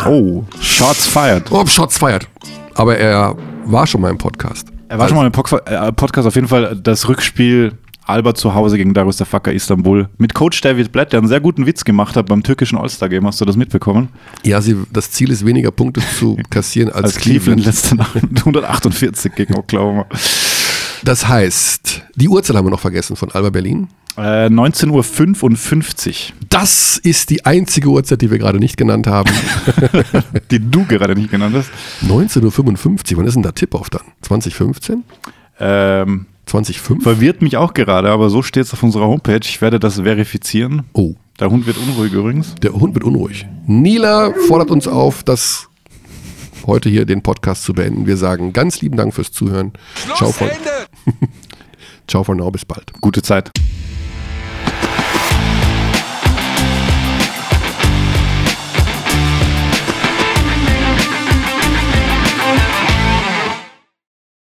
Oh, Shots fired. Oh, Shots feiert. Aber er war schon mal im Podcast. Er war schon mal im äh, Podcast auf jeden Fall das Rückspiel Alba zu Hause gegen Darüşşafaka Istanbul mit Coach David Blatt, der einen sehr guten Witz gemacht hat beim türkischen All-Star-Game. Hast du das mitbekommen? Ja, sie, das Ziel ist weniger Punkte zu kassieren als, Als Cleveland Cleveland. letzte Nacht 148 gegen Oklahoma. Das heißt, die Uhrzeit haben wir noch vergessen von Alba Berlin. Äh, 19.55 Uhr, Das ist die einzige Uhrzeit, die wir gerade nicht genannt haben. die du gerade nicht genannt hast. 19.55 Uhr, wann ist denn da Tip-Off dann? 2015? Ähm, 2005? verwirrt mich auch gerade, aber so steht es auf unserer Homepage. Ich werde das verifizieren. Oh, Der Hund wird unruhig übrigens. der Hund wird unruhig. Nila fordert uns auf, das heute hier den Podcast zu beenden. Wir sagen ganz lieben Dank fürs Zuhören. Ciao von, ciao von now, bis bald. Gute Zeit.